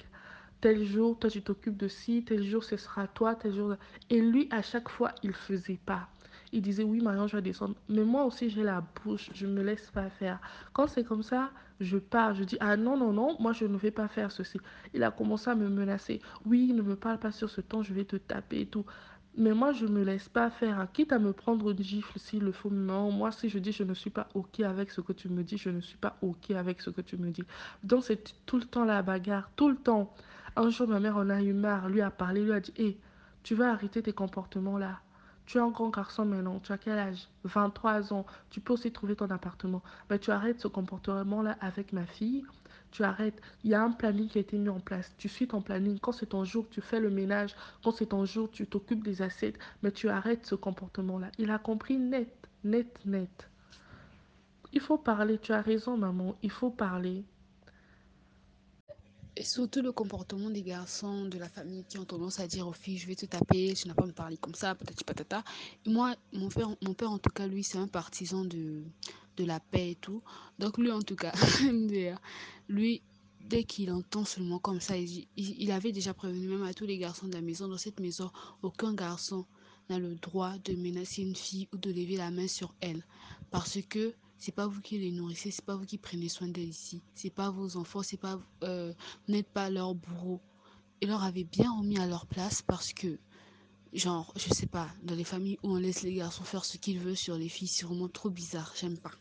Tel jour, toi, tu t'occupes de ci, tel jour, ce sera toi, tel jour... Et lui, à chaque fois, il faisait pas. Il disait, oui, Marion, je vais descendre. Mais moi aussi, j'ai la bouche, je me laisse pas faire. Quand c'est comme ça, je pars, je dis, ah non, non, non, moi, je ne vais pas faire ceci. Il a commencé à me menacer. Oui, ne me parle pas sur ce ton, je vais te taper et tout. Mais moi, je me laisse pas faire. hein. Quitte à me prendre une gifle s'il le faut. Non, moi, si je dis je ne suis pas OK avec ce que tu me dis, je ne suis pas OK avec ce que tu me dis. Donc, c'est tout le temps la bagarre, tout le temps. Un jour, ma mère en a eu marre, lui a parlé, lui a dit, hé, tu vas arrêter tes comportements là. Tu es un grand garçon maintenant, tu as quel âge? 23 ans, tu peux aussi trouver ton appartement. Ben, tu arrêtes ce comportement-là avec ma fille, tu arrêtes. Il y a un planning qui a été mis en place. Tu suis ton planning. Quand c'est ton jour, tu fais le ménage. Quand c'est ton jour, tu t'occupes des assiettes. Mais tu arrêtes ce comportement-là. Il a compris net, net, net. Il faut parler. Tu as raison, maman. Il faut parler. Et surtout le comportement des garçons de la famille qui ont tendance à dire aux filles je vais te taper, tu n'as pas me parler comme ça, patati patata. Et moi, mon père en tout cas, lui, c'est un partisan de, de la paix et tout. Donc lui, en tout cas, lui, dès qu'il entend seulement comme ça, il, avait déjà prévenu même à tous les garçons de la maison, dans cette maison, aucun garçon n'a le droit de menacer une fille ou de lever la main sur elle. Parce que c'est pas vous qui les nourrissez, c'est pas vous qui prenez soin d'elles ici. C'est pas vos enfants, c'est pas, euh, vous n'êtes pas leur bourreau. Il leur avait bien remis à leur place parce que, genre, je sais pas, dans les familles où on laisse les garçons faire ce qu'ils veulent sur les filles, c'est vraiment trop bizarre, j'aime pas.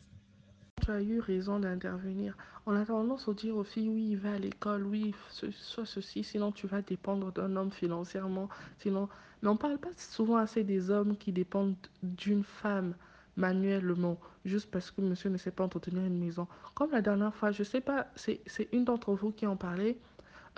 Tu as eu raison d'intervenir. On a tendance à dire aux filles, oui, va à l'école, oui, soit ceci, sinon tu vas dépendre d'un homme financièrement. Sinon... Mais on parle pas souvent assez des hommes qui dépendent d'une femme manuellement, juste parce que monsieur ne sait pas entretenir une maison. Comme la dernière fois, je sais pas, c'est une d'entre vous qui en parlait.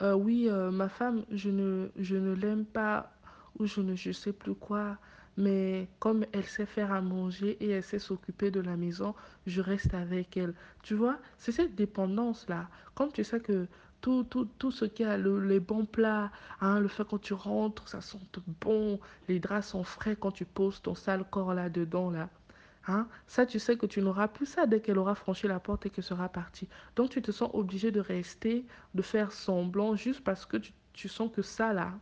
Euh, oui, euh, ma femme, je ne, je ne l'aime pas, ou je ne je sais plus quoi, mais comme elle sait faire à manger et elle sait s'occuper de la maison, je reste avec elle. Tu vois, c'est cette dépendance-là. Comme tu sais que tout, tout, tout ce qui a les bons plats, hein, le fait quand tu rentres, ça sent bon, les draps sont frais quand tu poses ton sale corps là-dedans, là. Hein? Ça, tu sais que tu n'auras plus ça dès qu'elle aura franchi la porte et qu'elle sera partie. Donc, tu te sens obligé de rester, de faire semblant, juste parce que tu, tu sens que ça, là,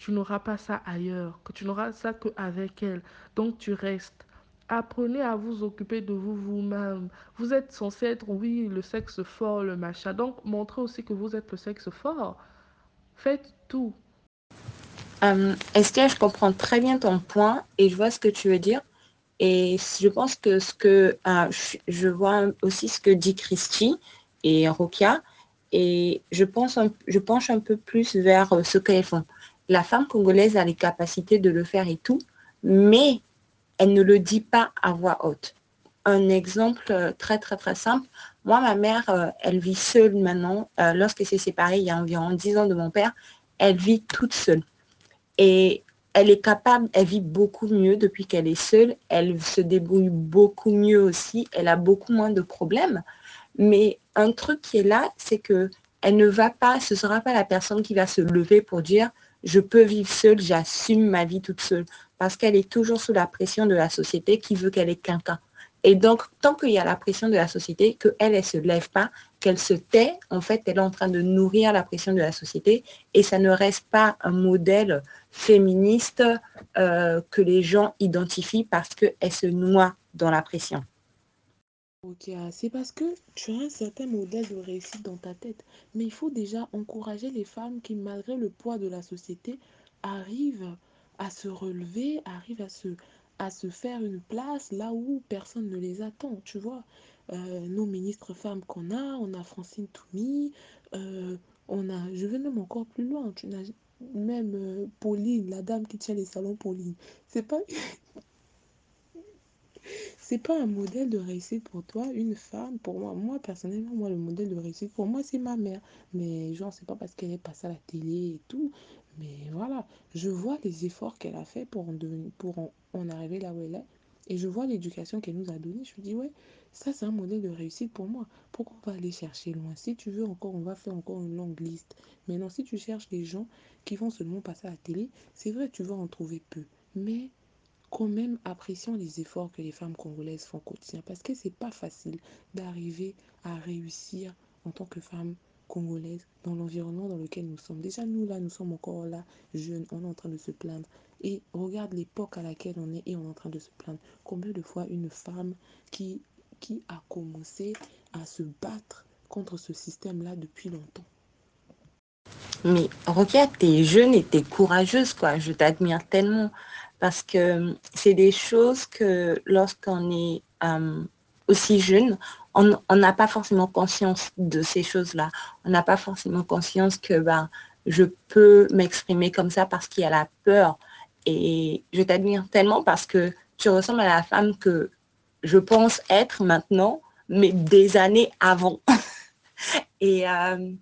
tu n'auras pas ça ailleurs, que tu n'auras ça qu'avec elle. Donc, tu restes. Apprenez à vous occuper de vous vous-même. Vous êtes censé être, oui, le sexe fort, le machin. Donc, montrez aussi que vous êtes le sexe fort. Faites tout. Euh, Esther, je comprends très bien ton point et je vois ce que tu veux dire. Et je pense que ce que euh, je vois aussi ce que dit Christy et Rokia, et je pense je penche un peu plus vers euh, ce qu'elles font. La femme congolaise a les capacités de le faire et tout, mais elle ne le dit pas à voix haute. Un exemple euh, très très très simple. Moi, ma mère, elle vit seule maintenant. Lorsqu'elle s'est séparée il y a environ 10 ans de mon père, elle vit toute seule. Et elle est capable, elle vit beaucoup mieux depuis qu'elle est seule, elle se débrouille beaucoup mieux aussi, elle a beaucoup moins de problèmes. Mais un truc qui est là, c'est que elle ne va pas, ce ne sera pas la personne qui va se lever pour dire je peux vivre seule, j'assume ma vie toute seule. Parce qu'elle est toujours sous la pression de la société qui veut qu'elle ait quelqu'un. Et donc, tant qu'il y a la pression de la société, qu'elle, elle ne se lève pas, qu'elle se tait, en fait, elle est en train de nourrir la pression de la société et ça ne reste pas un modèle féministe euh, que les gens identifient parce qu'elle se noie dans la pression. Ok, c'est parce que tu as un certain modèle de réussite dans ta tête. Mais il faut déjà encourager les femmes qui, malgré le poids de la société, arrivent à se relever, arrivent à se, à se faire une place là où personne ne les attend, tu vois. Euh, nos ministres femmes qu'on a, on a Francine Toumi, euh, on a, je vais même encore plus loin, tu même euh, Pauline, la dame qui tient les salons Pauline. C'est pas c'est pas un modèle de réussite pour toi, une femme, pour moi. Moi, personnellement, moi, le modèle de réussite, pour moi, c'est ma mère. Mais genre, c'est pas parce qu'elle est passée à la télé et tout. Mais voilà, je vois les efforts qu'elle a fait pour en, pour en arriver là où elle est. Et je vois l'éducation qu'elle nous a donnée. Je me dis, ouais, ça, c'est un modèle de réussite pour moi. Pourquoi on va aller chercher loin? Si tu veux encore, on va faire encore une longue liste. Mais non, si tu cherches des gens qui vont seulement passer à la télé, c'est vrai, tu vas en trouver peu. Mais quand même, apprécions les efforts que les femmes congolaises font quotidien. Parce que c'est pas facile d'arriver à réussir en tant que femme congolaise dans l'environnement dans lequel nous sommes. Déjà, nous, là, nous sommes encore là, jeunes, on est en train de se plaindre. Et regarde l'époque à laquelle on est et on est en train de se plaindre. Combien de fois une femme qui, qui a commencé à se battre contre ce système-là depuis longtemps? Mais Roquette, t'es jeune et t'es courageuse, quoi. Je t'admire tellement. Parce que c'est des choses que lorsqu'on est euh, aussi jeune, on n'a pas forcément conscience de ces choses-là. On n'a pas forcément conscience que ben, je peux m'exprimer comme ça parce qu'il y a la peur et je t'admire tellement parce que tu ressembles à la femme que je pense être maintenant, mais des années avant. Euh,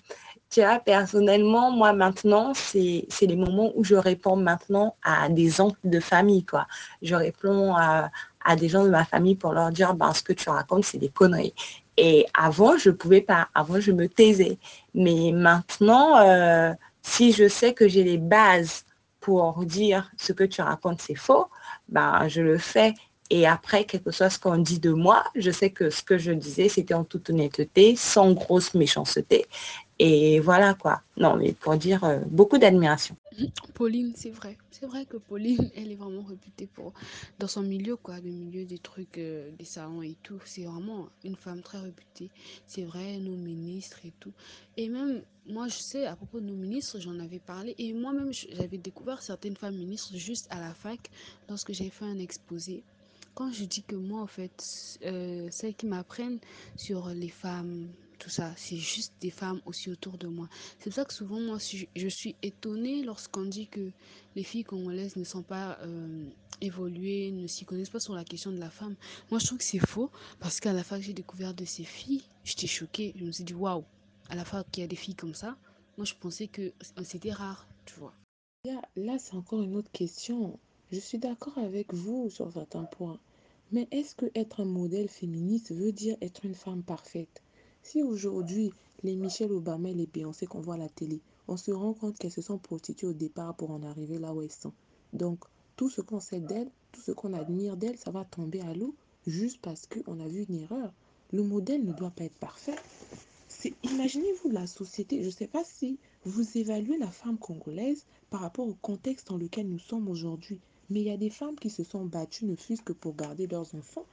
tu vois, personnellement, moi maintenant, c'est les moments où je réponds maintenant à des oncles de famille, quoi. Je réponds à, des gens de ma famille pour leur dire, ben, ce que tu racontes, c'est des conneries. Et avant, je pouvais pas. Avant, je me taisais. Mais maintenant, euh, si je sais que j'ai les bases pour dire ce que tu racontes, c'est faux, ben, je le fais. Et après, quelque chose qu'on dit de moi, je sais que ce que je disais, c'était en toute honnêteté, sans grosse méchanceté. Et voilà quoi. Non, mais pour dire euh, beaucoup d'admiration. Pauline, c'est vrai. C'est vrai que Pauline, elle est vraiment réputée pour, dans son milieu, quoi, le milieu des trucs, euh, des salons et tout. C'est vraiment une femme très réputée. C'est vrai, nos ministres et tout. Et même, moi, je sais, à propos de nos ministres, j'en avais parlé. Et moi-même, j'avais découvert certaines femmes ministres juste à la fac, lorsque j'ai fait un exposé quand je dis que moi, en fait, euh, celles qui m'apprennent sur les femmes, tout ça, c'est juste des femmes aussi autour de moi. C'est pour ça que souvent, moi, je suis étonnée lorsqu'on dit que les filles congolaises ne sont pas euh, évoluées, ne s'y connaissent pas sur la question de la femme. Moi, je trouve que c'est faux parce qu'à la fois que j'ai découvert de ces filles, j'étais choquée. Je me suis dit, waouh, à la fois qu'il y a des filles comme ça, moi, je pensais que c'était rare, tu vois. Là, c'est encore une autre question. Je suis d'accord avec vous sur certains points. Mais est-ce que être un modèle féministe veut dire être une femme parfaite? Si aujourd'hui, les Michelle Obama et les Beyoncé qu'on voit à la télé, on se rend compte qu'elles se sont prostituées au départ pour en arriver là où elles sont. Donc, tout ce qu'on sait d'elles, tout ce qu'on admire d'elles, ça va tomber à l'eau juste parce qu'on a vu une erreur. Le modèle ne doit pas être parfait. Imaginez-vous la société, je ne sais pas si vous évaluez la femme congolaise par rapport au contexte dans lequel nous sommes aujourd'hui. Mais il y a des femmes qui se sont battues, ne fût-ce que pour garder leurs enfants.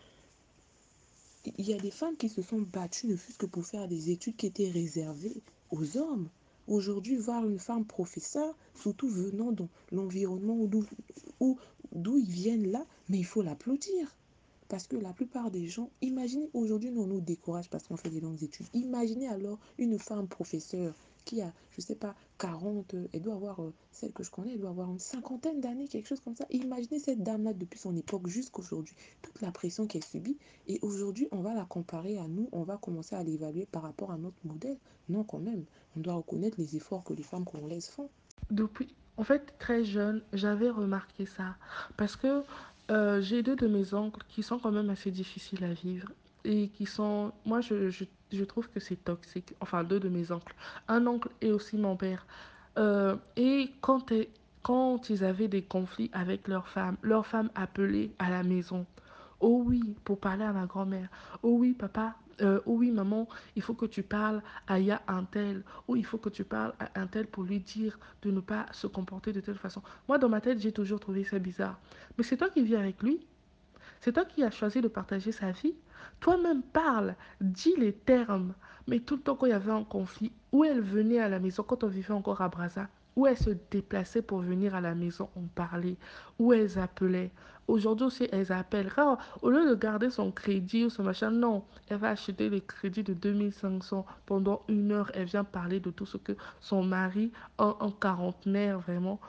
Il y a des femmes qui se sont battues, ne fût-ce que pour faire des études qui étaient réservées aux hommes. Aujourd'hui, voir une femme professeure, surtout venant dans l'environnement d'où ils viennent là, mais il faut l'applaudir. Parce que la plupart des gens, imaginez aujourd'hui, nous, on nous décourage parce qu'on fait des longues études. Imaginez alors une femme professeure qui a, je sais pas, 40, euh, elle doit avoir, euh, celle que je connais, elle doit avoir une cinquantaine d'années, quelque chose comme ça. imaginez cette dame-là depuis son époque jusqu'aujourd'hui, toute la pression qu'elle subit. Et aujourd'hui, on va la comparer à nous, on va commencer à l'évaluer par rapport à notre modèle. Non, quand même, on doit reconnaître les efforts que les femmes congolaises font. Depuis, en fait, très jeune, j'avais remarqué ça. Parce que euh, j'ai deux de mes oncles qui sont quand même assez difficiles à vivre et qui sont... Moi, je, je, je trouve que c'est toxique. Enfin, deux de mes oncles. Un oncle et aussi mon père. Euh, et quand, ils avaient des conflits avec leur femme, leur femme appelait à la maison. Oh oui, pour parler à ma grand-mère. Oh oui, papa, euh, oh oui, maman, il faut que tu parles à Ya un tel, ou il faut que tu parles à un tel pour lui dire de ne pas se comporter de telle façon. Moi, dans ma tête, j'ai toujours trouvé ça bizarre. Mais c'est toi qui vis avec lui. C'est toi qui as choisi de partager sa vie. Toi-même parle, dis les termes. Mais tout le temps quand il y avait un conflit, où elle venait à la maison, quand on vivait encore à Brazza, où elle se déplaçait pour venir à la maison, on parlait, où elles appelaient. Aujourd'hui aussi, elles appellent. au lieu de garder son crédit ou son machin, non, elle va acheter les crédits de 2500 pendant une heure. Elle vient parler de tout ce que son mari, un, quarantenaire vraiment,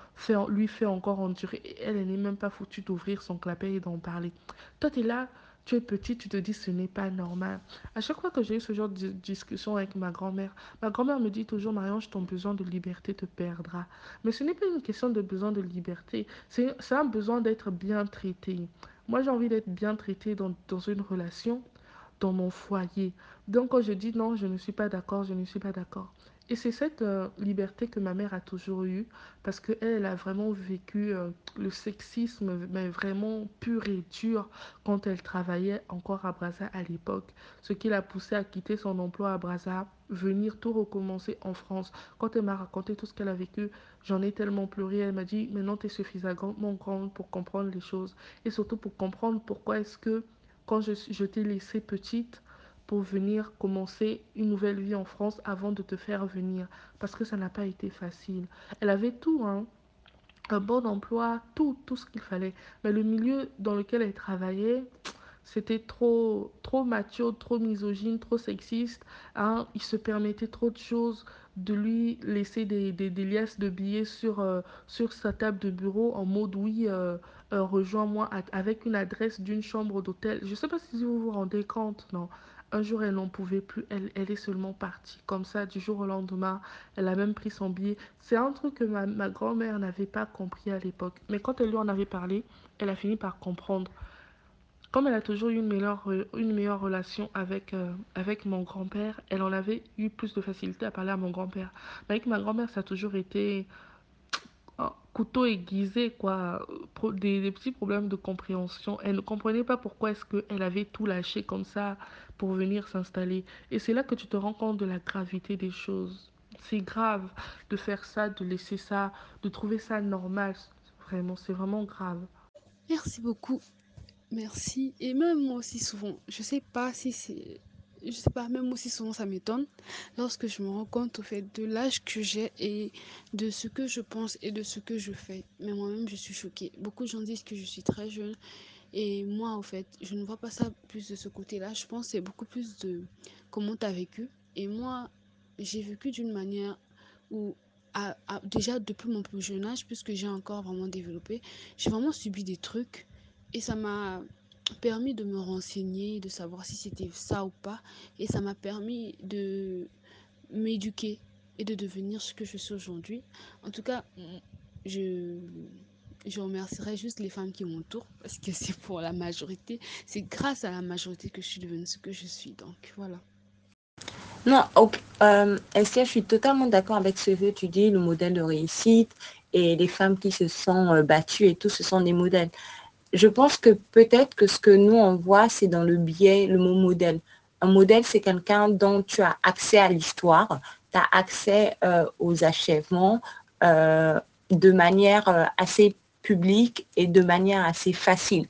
lui fait encore endurer. Et elle, elle n'est même pas foutue d'ouvrir son clapet et d'en parler. Toi, tu es là, tu es petit, tu te dis ce n'est pas normal. À chaque fois que j'ai eu ce genre de discussion avec ma grand-mère, ma grand-mère me dit toujours, Marianne, ton besoin de liberté te perdra. Mais ce n'est pas une question de besoin de liberté, c'est un besoin d'être bien traité. Moi, j'ai envie d'être bien traité dans, dans une relation, dans mon foyer. Donc, quand je dis non, je ne suis pas d'accord, je ne suis pas d'accord. Et c'est cette euh, liberté que ma mère a toujours eue, parce qu'elle elle a vraiment vécu euh, le sexisme, mais vraiment pur et dur, quand elle travaillait encore à Brazza à l'époque. Ce qui l'a poussée à quitter son emploi à Brazza, venir tout recommencer en France. Quand elle m'a raconté tout ce qu'elle a vécu, j'en ai tellement pleuré. Elle m'a dit, maintenant tu es suffisamment grande pour comprendre les choses. Et surtout pour comprendre pourquoi est-ce que, quand je, je t'ai laissée petite, pour venir commencer une nouvelle vie en France avant de te faire venir. Parce que ça n'a pas été facile. Elle avait tout, hein. Un bon emploi, tout, tout ce qu'il fallait. Mais le milieu dans lequel elle travaillait, c'était trop, trop macho, trop misogyne, trop sexiste. Hein. Il se permettait trop de choses, de lui laisser des, des, liasses de billets sur, euh, sur sa table de bureau en mode oui, euh, euh, rejoins-moi avec une adresse d'une chambre d'hôtel. Je ne sais pas si vous vous rendez compte, non. Un jour, elle n'en pouvait plus, elle, est seulement partie. Comme ça, du jour au lendemain, elle a même pris son billet. C'est un truc que ma, grand-mère n'avait pas compris à l'époque. Mais quand elle lui en avait parlé, elle a fini par comprendre. Comme elle a toujours eu une meilleure, meilleure relation avec, euh, avec mon grand-père, elle en avait eu plus de facilité à parler à mon grand-père. Mais avec ma grand-mère, ça a toujours été un couteau aiguisé, quoi. Des, des petits problèmes de compréhension. Elle ne comprenait pas pourquoi est-ce qu'elle avait tout lâché comme ça pour venir s'installer. Et c'est là que tu te rends compte de la gravité des choses. C'est grave de faire ça, de laisser ça, de trouver ça normal. Vraiment, c'est vraiment grave. Merci beaucoup. Merci. Et même moi aussi souvent, je sais pas si c'est... Je sais pas, même aussi souvent ça m'étonne lorsque je me rends compte au fait de l'âge que j'ai et de ce que je pense et de ce que je fais. Mais moi-même, je suis choquée. Beaucoup de gens disent que je suis très jeune et moi, au fait, je ne vois pas ça plus de ce côté-là. Je pense que c'est beaucoup plus de comment tu as vécu. Et moi, j'ai vécu d'une manière où, déjà depuis mon plus jeune âge, puisque j'ai encore vraiment développé, j'ai vraiment subi des trucs et ça m'a permis de me renseigner, de savoir si c'était ça ou pas. Et ça m'a permis de m'éduquer et de devenir ce que je suis aujourd'hui. En tout cas, je, je remercierai juste les femmes qui m'entourent parce que c'est pour la majorité. C'est grâce à la majorité que je suis devenue ce que je suis. Donc voilà. Non, ok. Euh, je suis totalement d'accord avec ce que tu dis, le modèle de réussite et les femmes qui se sont euh, battues et tout, ce sont des modèles. Je pense que peut-être que ce que nous, on voit, c'est dans le biais, le mot modèle. Un modèle, c'est quelqu'un dont tu as accès à l'histoire, tu as accès euh, aux achèvements euh, de manière assez et de manière assez facile.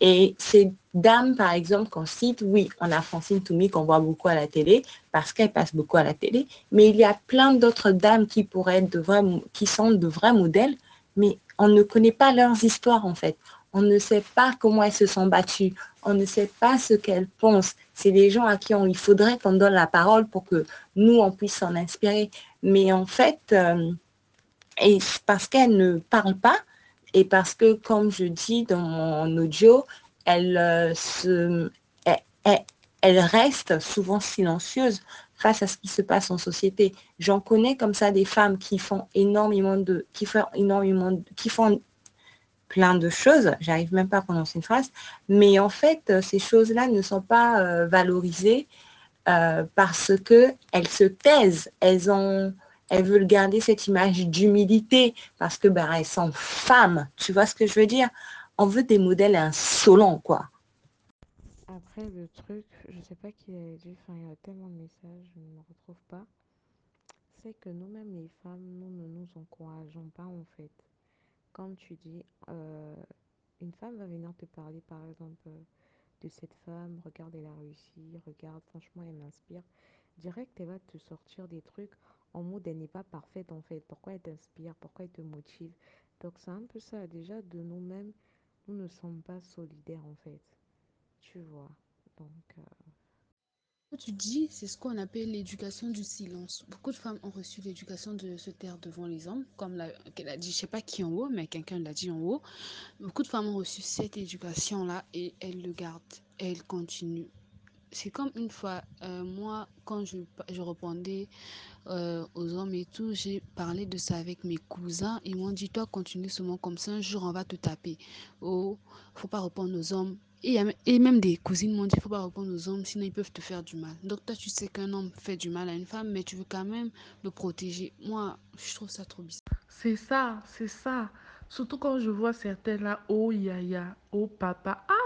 Et ces dames, par exemple, qu'on cite, oui, on a Francine Toumi qu'on voit beaucoup à la télé, parce qu'elle passe beaucoup à la télé, mais il y a plein d'autres dames qui pourraient être de vrais, qui sont de vrais modèles, mais on ne connaît pas leurs histoires en fait. On ne sait pas comment elles se sont battues. On ne sait pas ce qu'elles pensent. C'est des gens à qui on, il faudrait qu'on donne la parole pour que nous, on puisse s'en inspirer. Mais en fait, euh, parce qu'elles ne parlent pas, et parce que, comme je dis dans mon audio, elles, euh, se, elles, elles, elles restent souvent silencieuses face à ce qui se passe en société. J'en connais comme ça des femmes qui font énormément de, qui font énormément, qui font plein de choses, j'arrive même pas à prononcer une phrase, mais en fait, ces choses-là ne sont pas euh, valorisées euh, parce que elles se taisent, elles ont, elles veulent garder cette image d'humilité parce que ben, elles sont femmes, tu vois ce que je veux dire? On veut des modèles insolents, quoi. Après, le truc, je sais pas qui a dit, enfin, il y a tellement de messages, je ne me retrouve pas. C'est que nous-mêmes, les femmes, nous ne nous encourageons pas, en fait. Comme tu dis, euh, une femme va venir te parler, par exemple, de cette femme, regarde, elle a réussi, regarde, franchement, elle m'inspire. Direct, elle va te sortir des trucs en mode, elle n'est pas parfaite, en fait. Pourquoi elle t'inspire, pourquoi elle te motive? Donc, c'est un peu ça. Déjà, de nous-mêmes, nous ne sommes pas solidaires, en fait. Tu vois? Donc, euh, tu dis, c'est ce qu'on appelle l'éducation du silence. Beaucoup de femmes ont reçu l'éducation de se taire devant les hommes, comme la, qu'elle a dit, je sais pas qui en haut, mais quelqu'un l'a dit en haut. Beaucoup de femmes ont reçu cette éducation-là et elles le gardent, elles continuent. C'est comme une fois, euh, moi, quand je, répondais euh, aux hommes et tout, j'ai parlé de ça avec mes cousins. Ils m'ont dit, toi, continue seulement comme ça, un jour, on va te taper. Oh, faut pas répondre aux hommes. Et, et même des cousines m'ont dit, faut pas répondre aux hommes, sinon ils peuvent te faire du mal. Donc toi, tu sais qu'un homme fait du mal à une femme, mais tu veux quand même le protéger. Moi, je trouve ça trop bizarre. C'est ça, c'est ça. Surtout quand je vois certains là, oh yaya, oh papa. Ah,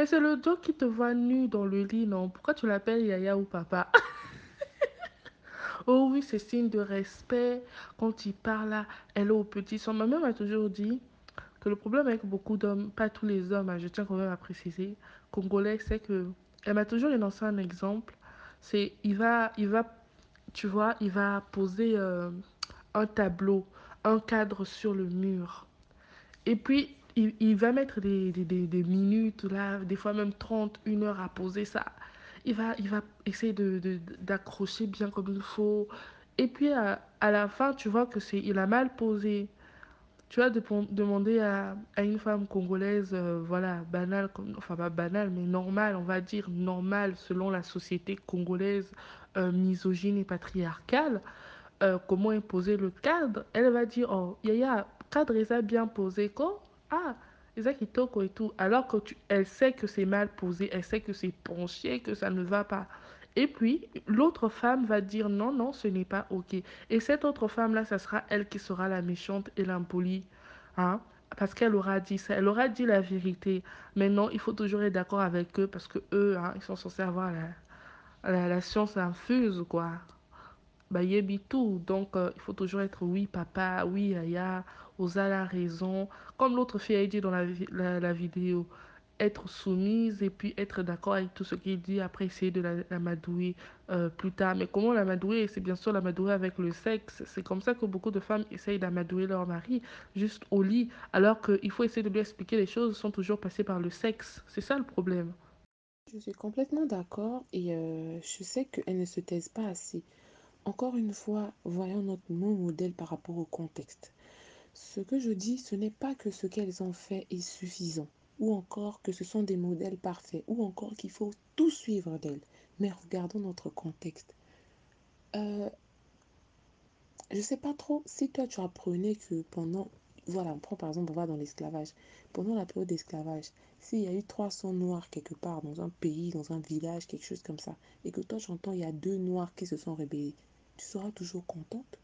mais c'est le dos qui te voit nu dans le lit, non? Pourquoi tu l'appelles yaya ou papa? Oh oui, c'est signe de respect. Quand il parle là, elle au petit son. Ma mère m'a toujours dit que le problème avec beaucoup d'hommes, pas tous les hommes, hein, je tiens quand même à préciser, congolais, c'est que elle m'a toujours énoncé un exemple. C'est, il va, il va, tu vois, il va poser euh, un tableau, un cadre sur le mur. Et puis, il, va mettre des, des, des, minutes, là, des fois même 30, une heure à poser ça. Il va, il va essayer de, de- d'accrocher bien comme il faut. Et puis, à, à la fin, tu vois que c'est, il a mal posé. Tu vas dépon- demander à, à une femme congolaise, euh, voilà, banale, comme- enfin pas banale, mais normale, on va dire normale selon la société congolaise euh, misogyne et patriarcale, euh, comment imposer le cadre, elle va dire, oh, yaya, cadre, ça bien posé, quoi? Ah, ça qui toque et tout. Alors que tu, elle sait que c'est mal posé, elle sait que c'est penché, que ça ne va pas. Et puis, l'autre femme va dire, non, non, ce n'est pas OK. Et cette autre femme-là, ça sera elle qui sera la méchante et l'impolie. Hein? Parce qu'elle aura dit ça, elle aura dit la vérité. Mais non, il faut toujours être d'accord avec eux parce que eux, hein, ils sont censés avoir la, la, la science infuse, quoi bah, yebi tout. Donc, euh, il faut toujours être oui, papa, oui, yaya, osa la raison. Comme l'autre fille a dit dans la, la, vidéo, être soumise et puis être d'accord avec tout ce qu'il dit, après essayer de la, la euh, plus tard. Mais comment la madouer? C'est bien sûr la madouer avec le sexe. C'est comme ça que beaucoup de femmes essayent d'amadouer leur mari, juste au lit, alors qu'il faut essayer de lui expliquer les choses sans toujours passer par le sexe. C'est ça le problème. Je suis complètement d'accord et euh, je sais qu'elles ne se taisent pas assez. Encore une fois, voyons notre mon modèle par rapport au contexte. Ce que je dis, ce n'est pas que ce qu'elles ont fait est suffisant, ou encore que ce sont des modèles parfaits, ou encore qu'il faut tout suivre d'elles. Mais regardons notre contexte. Euh, je ne sais pas trop si toi tu apprenais que pendant, voilà, on prend par exemple, on va dans l'esclavage. Pendant la période d'esclavage, s'il y a eu 300 noirs quelque part dans un pays, dans un village, quelque chose comme ça, et que toi tu entends il y a deux noirs qui se sont rébellés, tu seras toujours contente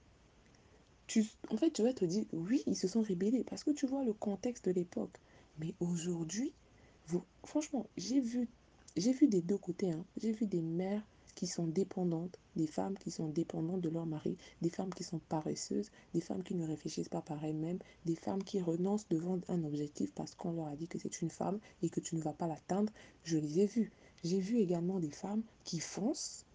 tu, en fait, tu vas te dire, oui, ils se sont rébellés parce que tu vois le contexte de l'époque. Mais aujourd'hui, vous, franchement, j'ai vu, j'ai vu des deux côtés. hein. J'ai vu des mères qui sont dépendantes, des femmes qui sont dépendantes de leur mari, des femmes qui sont paresseuses, des femmes qui ne réfléchissent pas par elles-mêmes, des femmes qui renoncent devant un objectif parce qu'on leur a dit que c'est une femme et que tu ne vas pas l'atteindre. Je les ai vues. J'ai vu également des femmes qui foncent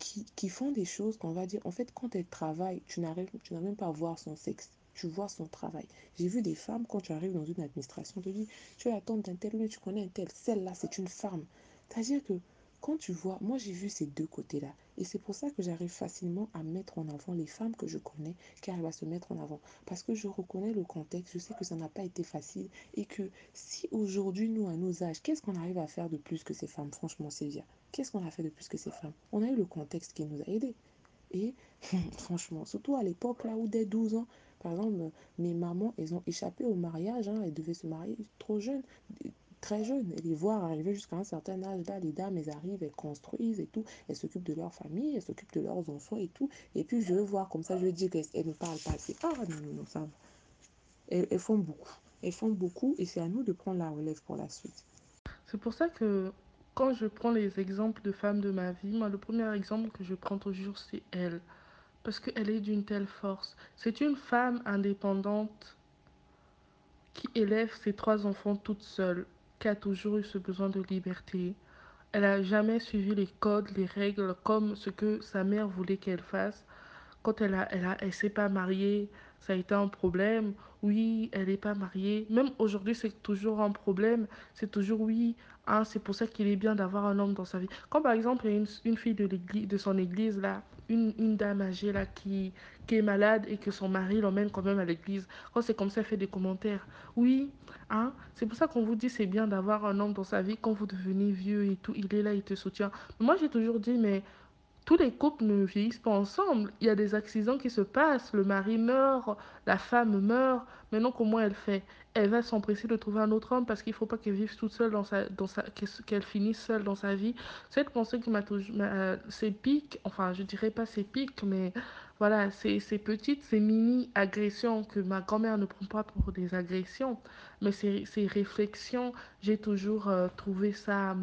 qui, qui font des choses qu'on va dire, en fait, quand elles travaillent, tu n'arrives, même pas à voir son sexe, tu vois son travail. J'ai vu des femmes, quand tu arrives dans une administration, on te dit, tu es la tante d'un tel, mais tu connais un tel, celle-là, c'est une femme. C'est-à-dire que quand tu vois, moi j'ai vu ces deux côtés-là, et c'est pour ça que j'arrive facilement à mettre en avant les femmes que je connais, qui arrivent à se mettre en avant. Parce que je reconnais le contexte, je sais que ça n'a pas été facile, et que si aujourd'hui, nous, à nos âges, qu'est-ce qu'on arrive à faire de plus que ces femmes, franchement, Sylvia Qu'est-ce qu'on a fait de plus que ces femmes? On a eu le contexte qui nous a aidés. Et franchement, surtout à l'époque là où dès 12 ans, par exemple, mes mamans, elles ont échappé au mariage, hein, elles devaient se marier trop jeunes, très jeunes, et les voir arriver jusqu'à un certain âge là, les dames, elles arrivent, elles construisent et tout, elles s'occupent de leur famille, elles s'occupent de leurs enfants et tout, et puis je veux voir comme ça, je veux dire qu'elles ne parlent pas assez. Ah non, non, non, ça va. Elles, elles font beaucoup. Elles font beaucoup et c'est à nous de prendre la relève pour la suite. C'est pour ça que quand je prends les exemples de femmes de ma vie, moi, le premier exemple que je prends toujours, c'est elle. Parce qu'elle est d'une telle force. C'est une femme indépendante qui élève ses trois enfants toute seule, qui a toujours eu ce besoin de liberté. Elle n'a jamais suivi les codes, les règles comme ce que sa mère voulait qu'elle fasse. Quand elle a, elle a, elle s'est pas mariée, ça a été un problème. Oui, elle n'est pas mariée. Même aujourd'hui, c'est toujours un problème. C'est toujours oui. Hein, c'est pour ça qu'il est bien d'avoir un homme dans sa vie. Quand par exemple, une, une fille de, de son église, là, une, une dame âgée là, qui, qui est malade et que son mari l'emmène quand même à l'église. Quand c'est comme ça, elle fait des commentaires. Oui, hein, c'est pour ça qu'on vous dit c'est bien d'avoir un homme dans sa vie quand vous devenez vieux et tout. Il est là, il te soutient. Moi, j'ai toujours dit, mais tous les couples ne vieillissent pas ensemble. Il y a des accidents qui se passent. Le mari meurt, la femme meurt. Maintenant, comment elle fait? Elle va s'empresser de trouver un autre homme parce qu'il ne faut pas qu'elle vive toute seule dans sa, dans sa, qu'elle finisse seule dans sa vie. Cette pensée qui m'a toujours, m'a- c'est pique. Enfin, je dirais pas c'est pique, mais voilà, c'est ces petites, ces mini agressions que ma grand-mère ne prend pas pour des agressions, mais ces, ces réflexions, j'ai toujours euh, trouvé ça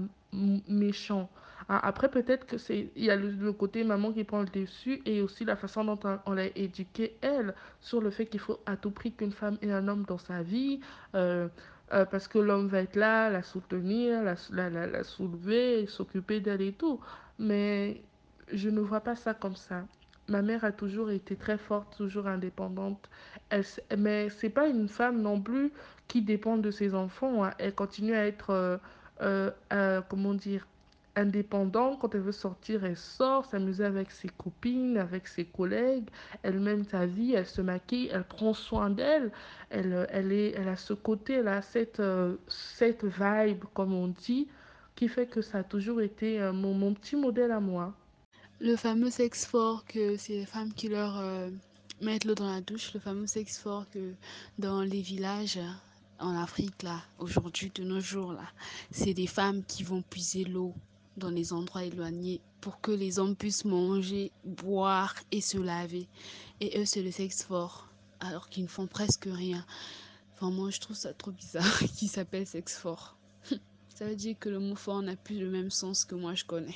méchant. Ah, Après, peut-être que c'est, il y a le, côté maman qui prend le dessus et aussi la façon dont on, l'a éduquée, elle, sur le fait qu'il faut à tout prix qu'une femme ait un homme dans sa vie, euh, euh, parce que l'homme va être là, la soutenir, la, la, la, soulever, s'occuper d'elle et tout. Mais je ne vois pas ça comme ça. Ma mère a toujours été très forte, toujours indépendante. Elle, mais c'est pas une femme non plus qui dépend de ses enfants. hein. Elle continue à être, euh, comment dire, indépendante. Quand elle veut sortir, elle sort, s'amuser avec ses copines, avec ses collègues. Elle mène sa vie, elle se maquille, elle prend soin d'elle. Elle, elle, est, elle a ce côté, elle a cette, euh, cette vibe, comme on dit, qui fait que ça a toujours été euh, mon, mon petit modèle à moi. Le fameux sexe fort que c'est les femmes qui leur euh, mettent l'eau dans la douche, le fameux sexe fort que dans les villages en Afrique, là, aujourd'hui, de nos jours, là, c'est des femmes qui vont puiser l'eau dans les endroits éloignés pour que les hommes puissent manger, boire et se laver. Et eux, c'est le sexe fort, alors qu'ils ne font presque rien. Enfin, moi, je trouve ça trop bizarre qu'ils s'appellent sexe fort. ça veut dire que le mot fort n'a plus le même sens que moi je connais.